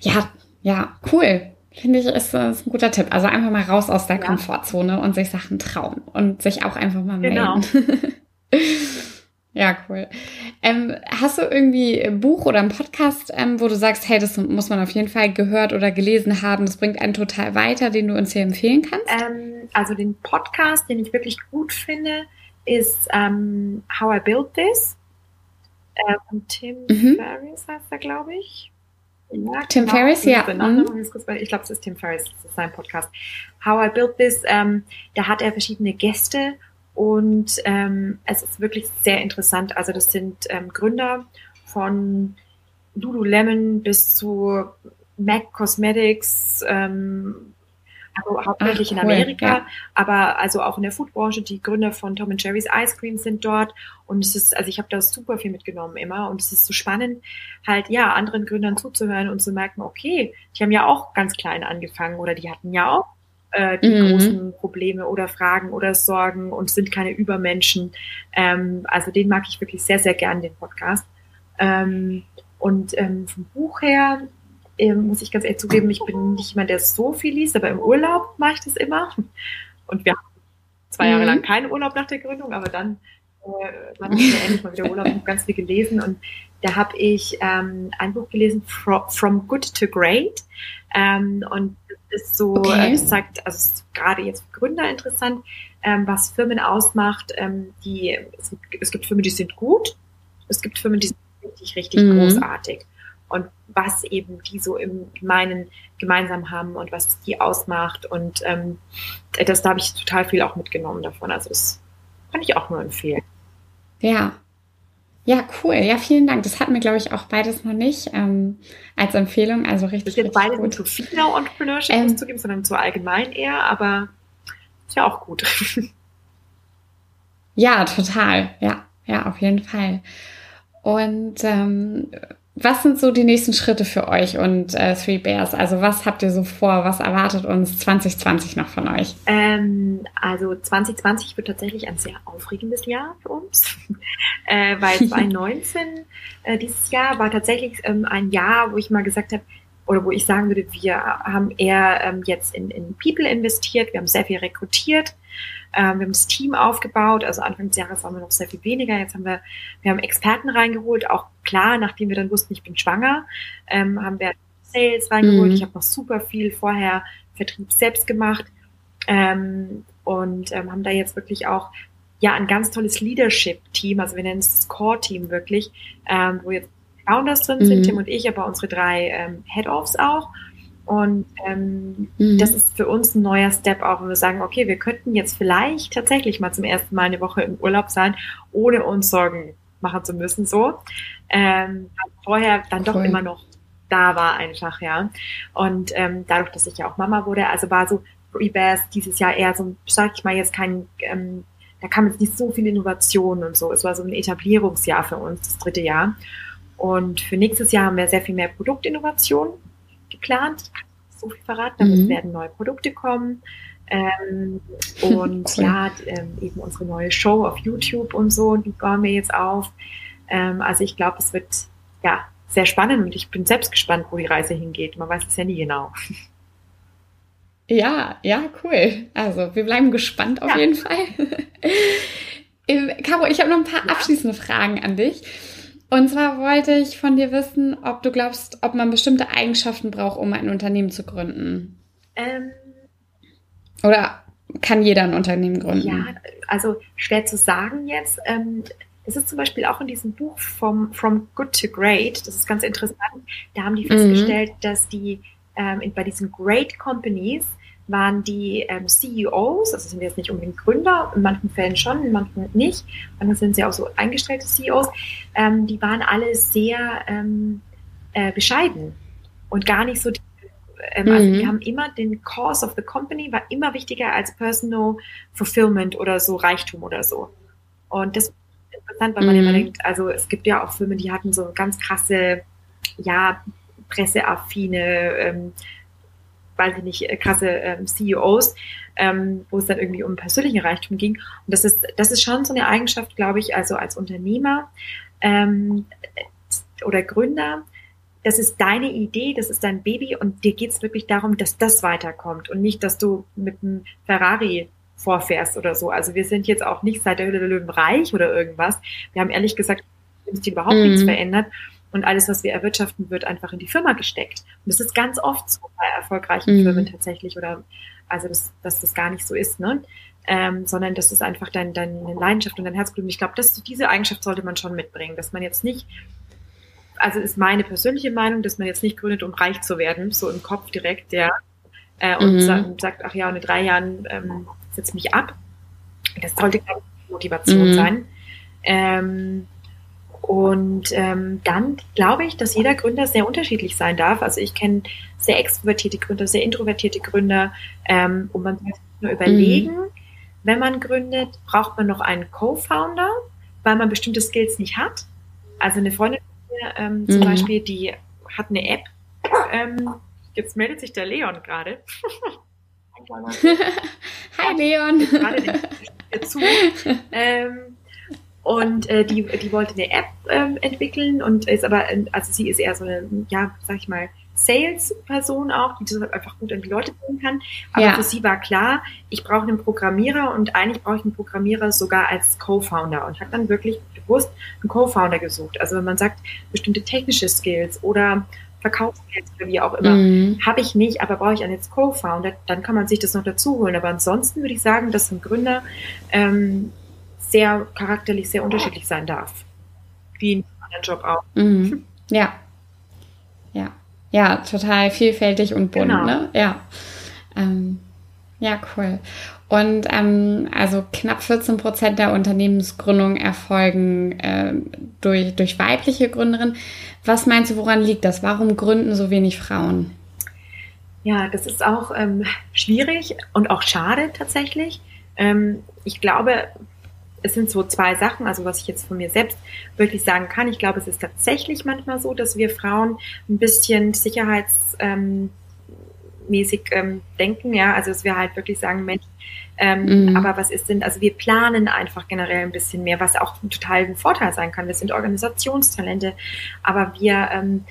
Ja, ja, cool. Finde ich, ist, ist ein guter Tipp. Also einfach mal raus aus der ja. Komfortzone und sich Sachen trauen und sich auch einfach mal genau. melden. Ja, cool. Ähm, hast du irgendwie ein Buch oder einen Podcast, ähm, wo du sagst, hey, das muss man auf jeden Fall gehört oder gelesen haben, das bringt einen total weiter, den du uns hier empfehlen kannst? Ähm, also den Podcast, den ich wirklich gut finde, ist ähm, How I Built This äh, von Tim mhm. Ferriss heißt er, glaube ich. Ja, Tim genau, Ferriss, ja. Mhm. Ich glaube, es ist Tim Ferriss, das ist sein Podcast. How I Built This, ähm, da hat er verschiedene Gäste und ähm, es ist wirklich sehr interessant. Also das sind ähm, Gründer von Lululemon bis zu MAC Cosmetics, ähm, also hauptsächlich Ach, cool, in Amerika, ja. aber also auch in der Foodbranche. Die Gründer von Tom Jerry's Ice Cream sind dort und es ist, also ich habe da super viel mitgenommen immer und es ist so spannend, halt ja anderen Gründern zuzuhören und zu merken, okay, die haben ja auch ganz klein angefangen oder die hatten ja auch äh, die mhm. großen Probleme oder Fragen oder Sorgen und sind keine Übermenschen. Ähm, also den mag ich wirklich sehr, sehr gern, den Podcast. Ähm, und ähm, vom Buch her äh, muss ich ganz ehrlich zugeben, ich bin nicht jemand, der so viel liest, aber im Urlaub mache ich das immer. Und wir haben zwei Jahre mhm. lang keinen Urlaub nach der Gründung, aber dann äh, man hat ja endlich mal wieder Urlaub und ganz viel gelesen und da habe ich ähm, ein Buch gelesen, From Good to Great. Ähm, und das ist so, okay. äh, sagt, also ist gerade jetzt für Gründer interessant, ähm, was Firmen ausmacht. Ähm, die, es gibt, es gibt Firmen, die sind gut, es gibt Firmen, die sind richtig, richtig mhm. großartig. Und was eben die so im Gemeinen gemeinsam haben und was die ausmacht. Und ähm, das, da habe ich total viel auch mitgenommen davon. Also das kann ich auch nur empfehlen. Ja. Ja, cool. Ja, vielen Dank. Das hatten wir, glaube ich, auch beides noch nicht ähm, als Empfehlung. Also richtig. Das ist jetzt beides nicht zu Female Entrepreneurship ähm, zugeben, sondern zu allgemein eher, aber ist ja auch gut. ja, total. Ja, ja, auf jeden Fall. Und ähm, was sind so die nächsten Schritte für euch und äh, Three Bears? Also was habt ihr so vor? Was erwartet uns 2020 noch von euch? Ähm, also 2020 wird tatsächlich ein sehr aufregendes Jahr für uns, äh, weil 2019 äh, dieses Jahr war tatsächlich ähm, ein Jahr, wo ich mal gesagt habe, oder wo ich sagen würde, wir haben eher ähm, jetzt in, in People investiert, wir haben sehr viel rekrutiert, ähm, wir haben das Team aufgebaut, also Anfang des Jahres waren wir noch sehr viel weniger. Jetzt haben wir, wir haben Experten reingeholt, auch klar, nachdem wir dann wussten, ich bin schwanger, ähm, haben wir Sales reingeholt. Mhm. Ich habe noch super viel vorher Vertrieb selbst gemacht ähm, und ähm, haben da jetzt wirklich auch ja ein ganz tolles Leadership-Team, also wir nennen es das Core-Team wirklich, ähm, wo jetzt Founders drin mhm. sind, Tim und ich, aber unsere drei ähm, Head-Offs auch. Und ähm, mhm. das ist für uns ein neuer Step auch, wenn wir sagen, okay, wir könnten jetzt vielleicht tatsächlich mal zum ersten Mal eine Woche im Urlaub sein, ohne uns Sorgen machen zu müssen, so. Ähm, vorher dann doch immer noch da war einfach, ja. Und ähm, dadurch, dass ich ja auch Mama wurde, also war so Rebirth dieses Jahr eher so, sag ich mal, jetzt kein ähm, da kam jetzt nicht so viel Innovation und so. Es war so ein Etablierungsjahr für uns, das dritte Jahr. Und für nächstes Jahr haben wir sehr viel mehr Produktinnovation geplant. So viel verraten, aber mhm. es werden neue Produkte kommen. Ähm, und cool. ja, ähm, eben unsere neue Show auf YouTube und so, die bauen wir jetzt auf. Ähm, also ich glaube, es wird ja sehr spannend und ich bin selbst gespannt, wo die Reise hingeht. Man weiß es ja nie genau. Ja, ja, cool. Also wir bleiben gespannt auf ja. jeden Fall. Caro, ich habe noch ein paar ja. abschließende Fragen an dich. Und zwar wollte ich von dir wissen, ob du glaubst, ob man bestimmte Eigenschaften braucht, um ein Unternehmen zu gründen. Ähm, Oder kann jeder ein Unternehmen gründen? Ja, also schwer zu sagen jetzt. Ähm, es ist zum Beispiel auch in diesem Buch vom From Good to Great, das ist ganz interessant, da haben die mhm. festgestellt, mhm. dass die ähm, bei diesen Great Companies waren die ähm, CEOs, also sind jetzt nicht unbedingt Gründer, in manchen Fällen schon, in manchen nicht, manchmal sind sie auch so eingestellte CEOs, ähm, die waren alle sehr ähm, äh, bescheiden und gar nicht so, ähm, also die mhm. haben immer den Cause of the Company war immer wichtiger als Personal Fulfillment oder so Reichtum oder so. Und das ist interessant, weil man mhm. immer denkt, also es gibt ja auch Firmen, die hatten so ganz krasse, ja, presseaffine, ähm, weiß ich nicht, äh, krasse ähm, CEOs, ähm, wo es dann irgendwie um persönlichen Reichtum ging. Und das ist, das ist schon so eine Eigenschaft, glaube ich, also als Unternehmer ähm, oder Gründer, das ist deine Idee, das ist dein Baby und dir geht es wirklich darum, dass das weiterkommt und nicht, dass du mit einem Ferrari vorfährst oder so. Also wir sind jetzt auch nicht seit der Hülle der Löwen reich oder irgendwas. Wir haben ehrlich gesagt überhaupt mhm. nichts verändert und alles, was wir erwirtschaften, wird einfach in die Firma gesteckt. Und das ist ganz oft so bei erfolgreichen mhm. Firmen tatsächlich oder also das, dass das gar nicht so ist, ne? Ähm, sondern das ist einfach dein, deine Leidenschaft und dein Herzblut. Und ich glaube, diese Eigenschaft sollte man schon mitbringen, dass man jetzt nicht, also ist meine persönliche Meinung, dass man jetzt nicht gründet, um reich zu werden, so im Kopf direkt, ja, äh, und, mhm. sagt, sagt, ach ja, in drei Jahren ähm, setze mich ab. Das sollte keine Motivation mhm. sein. Ähm, und ähm, dann glaube ich, dass jeder Gründer sehr unterschiedlich sein darf. Also ich kenne sehr extrovertierte Gründer, sehr introvertierte Gründer. Ähm, und man muss nur überlegen, mhm. wenn man gründet, braucht man noch einen Co-Founder, weil man bestimmte Skills nicht hat. Also eine Freundin ähm, mhm. zum Beispiel, die hat eine App. Ähm, jetzt meldet sich der Leon gerade. Hi Leon. Gerade zu. Ähm, und äh, die, die wollte eine App ähm, entwickeln und ist aber, also sie ist eher so eine, ja, sag ich mal, Sales-Person auch, die das einfach gut an die Leute bringen kann. Aber ja. für sie war klar, ich brauche einen Programmierer und eigentlich brauche ich einen Programmierer sogar als Co-Founder und hat dann wirklich bewusst einen Co-Founder gesucht. Also wenn man sagt, bestimmte technische Skills oder Verkaufsskills oder wie auch immer, mhm. habe ich nicht, aber brauche ich einen jetzt Co-Founder, dann kann man sich das noch dazu holen. Aber ansonsten würde ich sagen, dass ein Gründer ähm, sehr charakterlich sehr unterschiedlich sein darf. Wie in einem anderen Job auch. Mhm. Ja. Ja. Ja, total vielfältig und bunt, genau. ne? Ja. Ähm, ja, cool. Und ähm, also knapp 14 Prozent der Unternehmensgründungen erfolgen äh, durch, durch weibliche Gründerinnen. Was meinst du, woran liegt das? Warum gründen so wenig Frauen? Ja, das ist auch ähm, schwierig und auch schade tatsächlich. Ähm, ich glaube, es sind so zwei Sachen, also was ich jetzt von mir selbst wirklich sagen kann. Ich glaube, es ist tatsächlich manchmal so, dass wir Frauen ein bisschen sicherheitsmäßig ähm, ähm, denken, ja, also dass wir halt wirklich sagen, Mensch, ähm, mhm. aber was ist denn, also wir planen einfach generell ein bisschen mehr, was auch total ein Vorteil sein kann. Wir sind Organisationstalente, aber wir, ähm,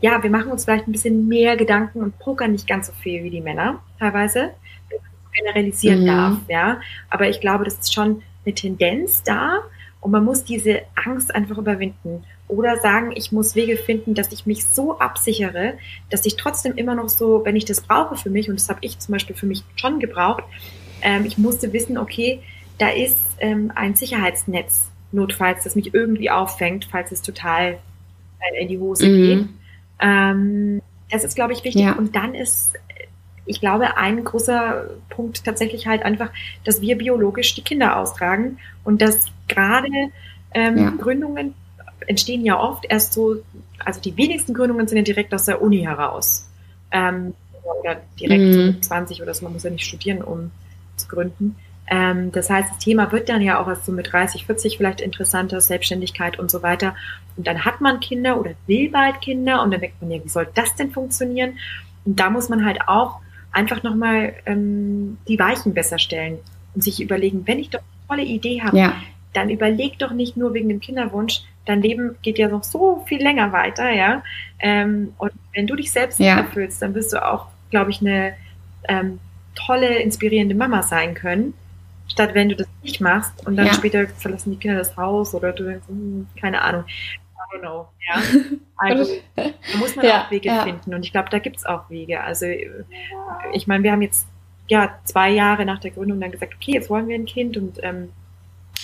ja, wir machen uns vielleicht ein bisschen mehr Gedanken und pokern nicht ganz so viel wie die Männer teilweise generalisieren mhm. darf, ja. Aber ich glaube, das ist schon eine Tendenz da und man muss diese Angst einfach überwinden. Oder sagen, ich muss Wege finden, dass ich mich so absichere, dass ich trotzdem immer noch so, wenn ich das brauche für mich, und das habe ich zum Beispiel für mich schon gebraucht, ähm, ich musste wissen, okay, da ist ähm, ein Sicherheitsnetz, notfalls, das mich irgendwie auffängt, falls es total äh, in die Hose mhm. geht. Ähm, das ist, glaube ich, wichtig. Ja. Und dann ist ich glaube, ein großer Punkt tatsächlich halt einfach, dass wir biologisch die Kinder austragen und dass gerade ähm, ja. Gründungen entstehen ja oft erst so, also die wenigsten Gründungen sind ja direkt aus der Uni heraus. Ähm, oder direkt mhm. so 20 oder so, man muss ja nicht studieren, um zu gründen. Ähm, das heißt, das Thema wird dann ja auch erst so mit 30, 40 vielleicht interessanter, Selbstständigkeit und so weiter. Und dann hat man Kinder oder will bald Kinder und dann denkt man ja, wie soll das denn funktionieren? Und da muss man halt auch einfach nochmal ähm, die Weichen besser stellen und sich überlegen, wenn ich doch eine tolle Idee habe, ja. dann überleg doch nicht nur wegen dem Kinderwunsch, dein Leben geht ja noch so viel länger weiter, ja. Ähm, und wenn du dich selbst ja. erfüllst, dann wirst du auch, glaube ich, eine ähm, tolle, inspirierende Mama sein können, statt wenn du das nicht machst und dann ja. später verlassen die Kinder das Haus oder du denkst, hm, keine Ahnung. I don't know, ja. Also, da muss man ja, auch Wege ja. finden und ich glaube, da gibt es auch Wege. Also, ich meine, wir haben jetzt ja zwei Jahre nach der Gründung dann gesagt, okay, jetzt wollen wir ein Kind und ähm,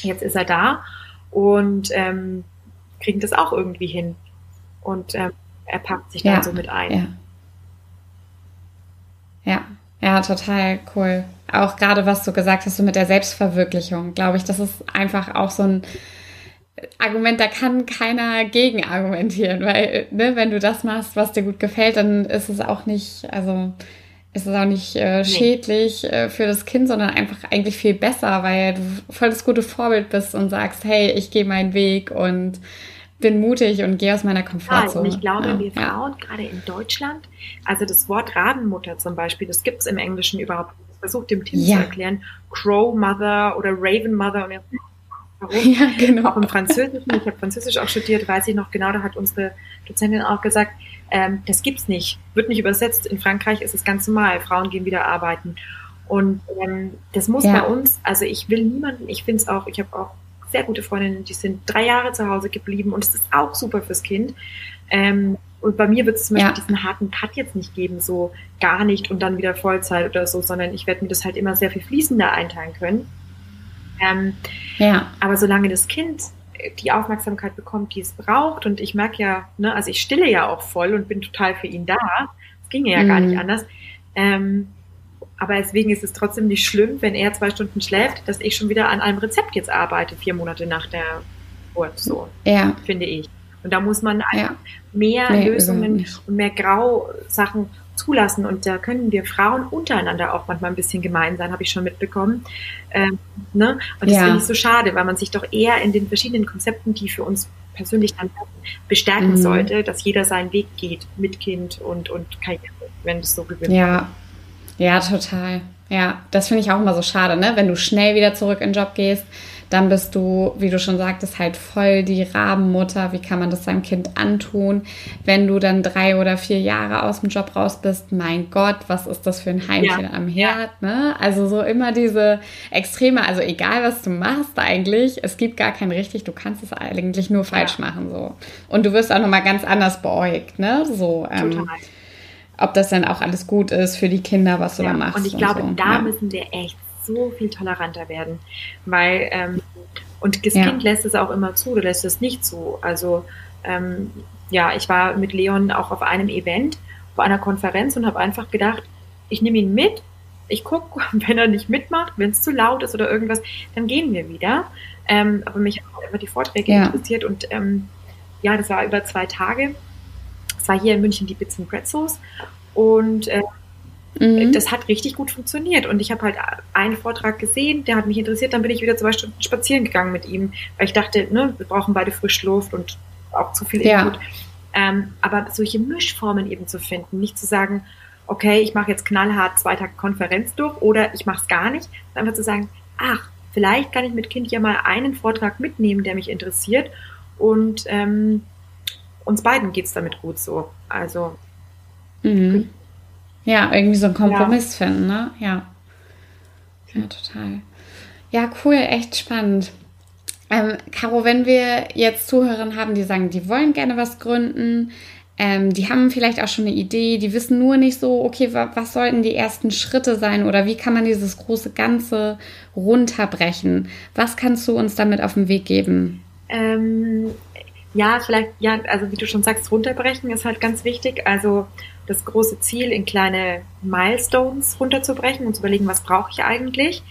jetzt ist er da und ähm, kriegen das auch irgendwie hin. Und ähm, er packt sich dann so mit ein. Ja. Ja, total cool. Auch gerade was du gesagt hast, so mit der Selbstverwirklichung, glaube ich, das ist einfach auch so ein Argument, da kann keiner gegen argumentieren, weil, ne, wenn du das machst, was dir gut gefällt, dann ist es auch nicht, also ist es auch nicht äh, schädlich äh, für das Kind, sondern einfach eigentlich viel besser, weil du voll das gute Vorbild bist und sagst, hey, ich gehe meinen Weg und bin mutig und gehe aus meiner Komfortzone. Ja, und ich glaube, ja, wir Frauen, ja. gerade in Deutschland, also das Wort Rabenmutter zum Beispiel, das gibt es im Englischen überhaupt nicht. Ich versuche dem Tim ja. zu erklären, Crow Mother oder Raven Mother und warum. Ja, genau. Auch im Französischen, ich habe Französisch auch studiert, weiß ich noch genau, da hat unsere Dozentin auch gesagt, ähm, das gibt's nicht, wird nicht übersetzt. In Frankreich ist es ganz normal, Frauen gehen wieder arbeiten. Und ähm, das muss ja. bei uns, also ich will niemanden, ich finde es auch, ich habe auch sehr gute Freundinnen, die sind drei Jahre zu Hause geblieben und es ist auch super fürs Kind. Ähm, und bei mir wird es zum Beispiel ja. diesen harten Cut jetzt nicht geben, so gar nicht und dann wieder Vollzeit oder so, sondern ich werde mir das halt immer sehr viel fließender einteilen können. Ähm, ja. Aber solange das Kind die Aufmerksamkeit bekommt, die es braucht, und ich merke ja, ne, also ich stille ja auch voll und bin total für ihn da, es ging ja mhm. gar nicht anders, ähm, aber deswegen ist es trotzdem nicht schlimm, wenn er zwei Stunden schläft, dass ich schon wieder an einem Rezept jetzt arbeite, vier Monate nach der Geburt, so, ja. finde ich. Und da muss man ja. mehr nee, Lösungen und mehr Grausachen zulassen. Und da können wir Frauen untereinander auch manchmal ein bisschen gemein sein, habe ich schon mitbekommen. Ähm, ne? Und das ja. finde ich so schade, weil man sich doch eher in den verschiedenen Konzepten, die für uns persönlich dann bestärken mhm. sollte, dass jeder seinen Weg geht mit Kind und, und Karriere, wenn es so gewünscht ja. Ja, total. Ja, das finde ich auch immer so schade, ne? Wenn du schnell wieder zurück in den Job gehst, dann bist du, wie du schon sagtest, halt voll die Rabenmutter. Wie kann man das seinem Kind antun? Wenn du dann drei oder vier Jahre aus dem Job raus bist, mein Gott, was ist das für ein Heimchen ja. am Herd? Ne? Also so immer diese Extreme, also egal was du machst eigentlich, es gibt gar kein richtig, du kannst es eigentlich nur falsch ja. machen. so Und du wirst auch nochmal ganz anders beäugt, ne? So, ähm, Total ob das dann auch alles gut ist für die Kinder, was du ja, da machst. Und ich glaube, so. da ja. müssen wir echt so viel toleranter werden, weil ähm, und das ja. Kind lässt es auch immer zu, oder lässt es nicht zu. Also ähm, ja, ich war mit Leon auch auf einem Event, auf einer Konferenz und habe einfach gedacht, ich nehme ihn mit, ich gucke, wenn er nicht mitmacht, wenn es zu laut ist oder irgendwas, dann gehen wir wieder. Ähm, aber mich haben einfach die Vorträge ja. interessiert und ähm, ja, das war über zwei Tage war hier in München die Bits and Pretzels und äh, mhm. das hat richtig gut funktioniert. Und ich habe halt einen Vortrag gesehen, der hat mich interessiert, dann bin ich wieder zwei Stunden spazieren gegangen mit ihm, weil ich dachte, ne, wir brauchen beide Frischluft und auch zu viel Input. Ja. Ähm, aber solche Mischformen eben zu finden, nicht zu sagen, okay, ich mache jetzt knallhart zwei Tage Konferenz durch oder ich mache es gar nicht, einfach zu sagen, ach, vielleicht kann ich mit Kind ja mal einen Vortrag mitnehmen, der mich interessiert und ähm, uns beiden geht es damit gut so. Also. Mhm. Ja, irgendwie so einen Kompromiss ja. finden, ne? Ja. Ja, total. Ja, cool, echt spannend. Ähm, Caro, wenn wir jetzt Zuhörerinnen haben, die sagen, die wollen gerne was gründen, ähm, die haben vielleicht auch schon eine Idee, die wissen nur nicht so, okay, wa was sollten die ersten Schritte sein oder wie kann man dieses große Ganze runterbrechen? Was kannst du uns damit auf den Weg geben? Ähm, ja, vielleicht, ja, also wie du schon sagst, runterbrechen ist halt ganz wichtig. Also das große Ziel in kleine Milestones runterzubrechen und zu überlegen, was brauche ich eigentlich.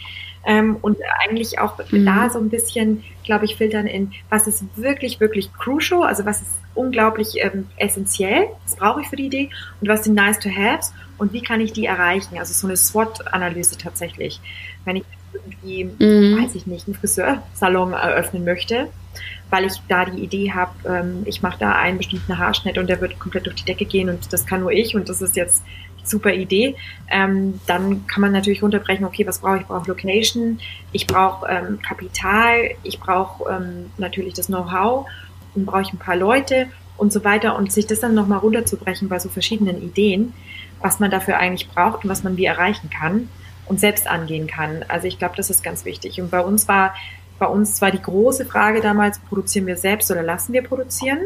Ähm, und eigentlich auch mhm. da so ein bisschen, glaube ich, filtern in, was ist wirklich, wirklich crucial, also was ist unglaublich ähm, essentiell, was brauche ich für die Idee und was sind nice to haves und wie kann ich die erreichen? Also so eine SWOT-Analyse tatsächlich. Wenn ich irgendwie, mhm. weiß ich nicht, einen Friseursalon eröffnen möchte, weil ich da die Idee habe, ähm, ich mache da einen bestimmten Haarschnitt und der wird komplett durch die Decke gehen und das kann nur ich und das ist jetzt super Idee. Ähm, dann kann man natürlich runterbrechen, okay, was brauche ich? Ich brauche Location, ich brauche ähm, Kapital, ich brauche ähm, natürlich das Know-how, dann brauche ich ein paar Leute und so weiter und sich das dann nochmal runterzubrechen bei so verschiedenen Ideen, was man dafür eigentlich braucht und was man wie erreichen kann und selbst angehen kann. Also ich glaube, das ist ganz wichtig. Und bei uns war bei uns war die große Frage damals, produzieren wir selbst oder lassen wir produzieren?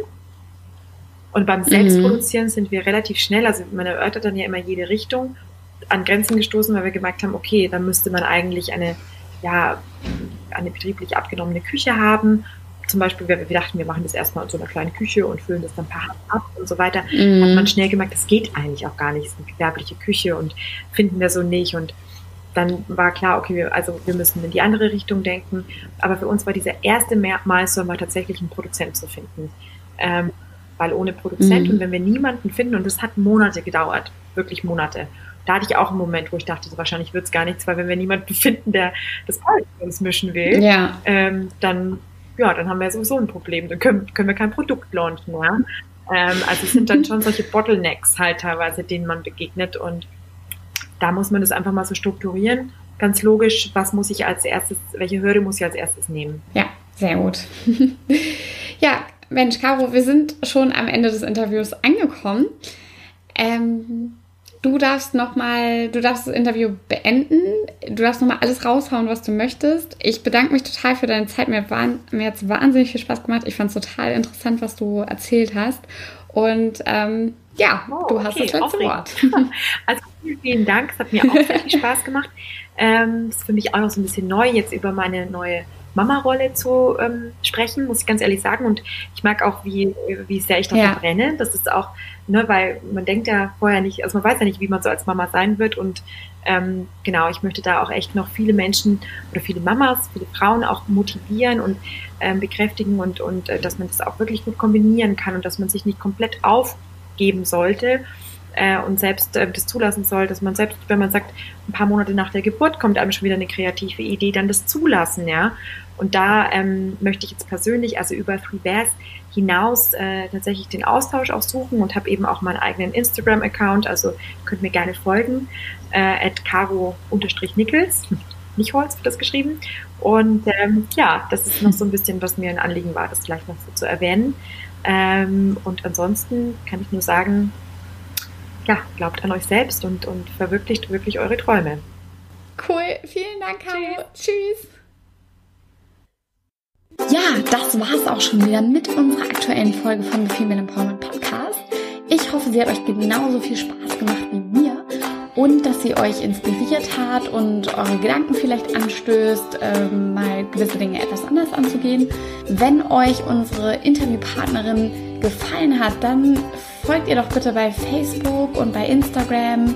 Und beim Selbstproduzieren mhm. sind wir relativ schnell, also man erörtert dann ja immer jede Richtung, an Grenzen gestoßen, weil wir gemerkt haben, okay, dann müsste man eigentlich eine, ja, eine betrieblich abgenommene Küche haben. Zum Beispiel, wir, wir dachten, wir machen das erstmal in so einer kleinen Küche und füllen das dann ein paar ab und so weiter. Mhm. Hat man schnell gemerkt, das geht eigentlich auch gar nicht, es ist eine gewerbliche Küche und finden wir so nicht und dann war klar, okay, wir, also wir müssen in die andere Richtung denken. Aber für uns war dieser erste Milestone war tatsächlich einen Produzent zu finden. Ähm, weil ohne Produzent mhm. und wenn wir niemanden finden, und das hat Monate gedauert, wirklich Monate. Da hatte ich auch einen Moment, wo ich dachte, so wahrscheinlich wird es gar nichts, weil wenn wir niemanden finden, der das für uns mischen will, ja. ähm, dann, ja, dann haben wir sowieso ein Problem. Dann können, können wir kein Produkt launchen. Ja? Ähm, also es sind dann schon solche Bottlenecks halt teilweise, denen man begegnet und da muss man das einfach mal so strukturieren. Ganz logisch, was muss ich als erstes, welche Hürde muss ich als erstes nehmen? Ja, sehr gut. ja, Mensch, Caro, wir sind schon am Ende des Interviews angekommen. Ähm, du darfst noch mal, du darfst das Interview beenden. Du darfst noch mal alles raushauen, was du möchtest. Ich bedanke mich total für deine Zeit. Mir, mir hat es wahnsinnig viel Spaß gemacht. Ich fand es total interessant, was du erzählt hast. Und ähm, ja, oh, du hast okay, das letzte. Wort. Also vielen, Dank. Es hat mir auch sehr viel Spaß gemacht. Ähm, ist für mich auch noch so ein bisschen neu, jetzt über meine neue Mama-Rolle zu ähm, sprechen, muss ich ganz ehrlich sagen. Und ich mag auch, wie, wie sehr ich dafür ja. brenne. Das ist auch, ne, weil man denkt ja vorher nicht, also man weiß ja nicht, wie man so als Mama sein wird. Und ähm, genau, ich möchte da auch echt noch viele Menschen oder viele Mamas, viele Frauen auch motivieren und ähm, bekräftigen und, und äh, dass man das auch wirklich gut kombinieren kann und dass man sich nicht komplett aufgeben sollte äh, und selbst äh, das zulassen soll, dass man selbst, wenn man sagt, ein paar Monate nach der Geburt kommt einem schon wieder eine kreative Idee, dann das zulassen, ja. Und da ähm, möchte ich jetzt persönlich, also über Three Bears hinaus äh, tatsächlich den Austausch auch suchen und habe eben auch meinen eigenen Instagram-Account, also könnt mir gerne folgen, äh, at caro-nickels, Nichols wird das geschrieben. Und ähm, ja, das ist noch so ein bisschen, was mir ein Anliegen war, das vielleicht noch so zu erwähnen. Ähm, und ansonsten kann ich nur sagen, ja, glaubt an euch selbst und, und verwirklicht wirklich eure Träume. Cool, vielen Dank, Caro. Tschüss. Ja, das war's auch schon wieder mit unserer aktuellen Folge von The Female Empowerment Podcast. Ich hoffe, sie hat euch genauso viel Spaß gemacht wie mir und dass sie euch inspiriert hat und eure Gedanken vielleicht anstößt, ähm, mal gewisse Dinge etwas anders anzugehen. Wenn euch unsere Interviewpartnerin gefallen hat, dann folgt ihr doch bitte bei Facebook und bei Instagram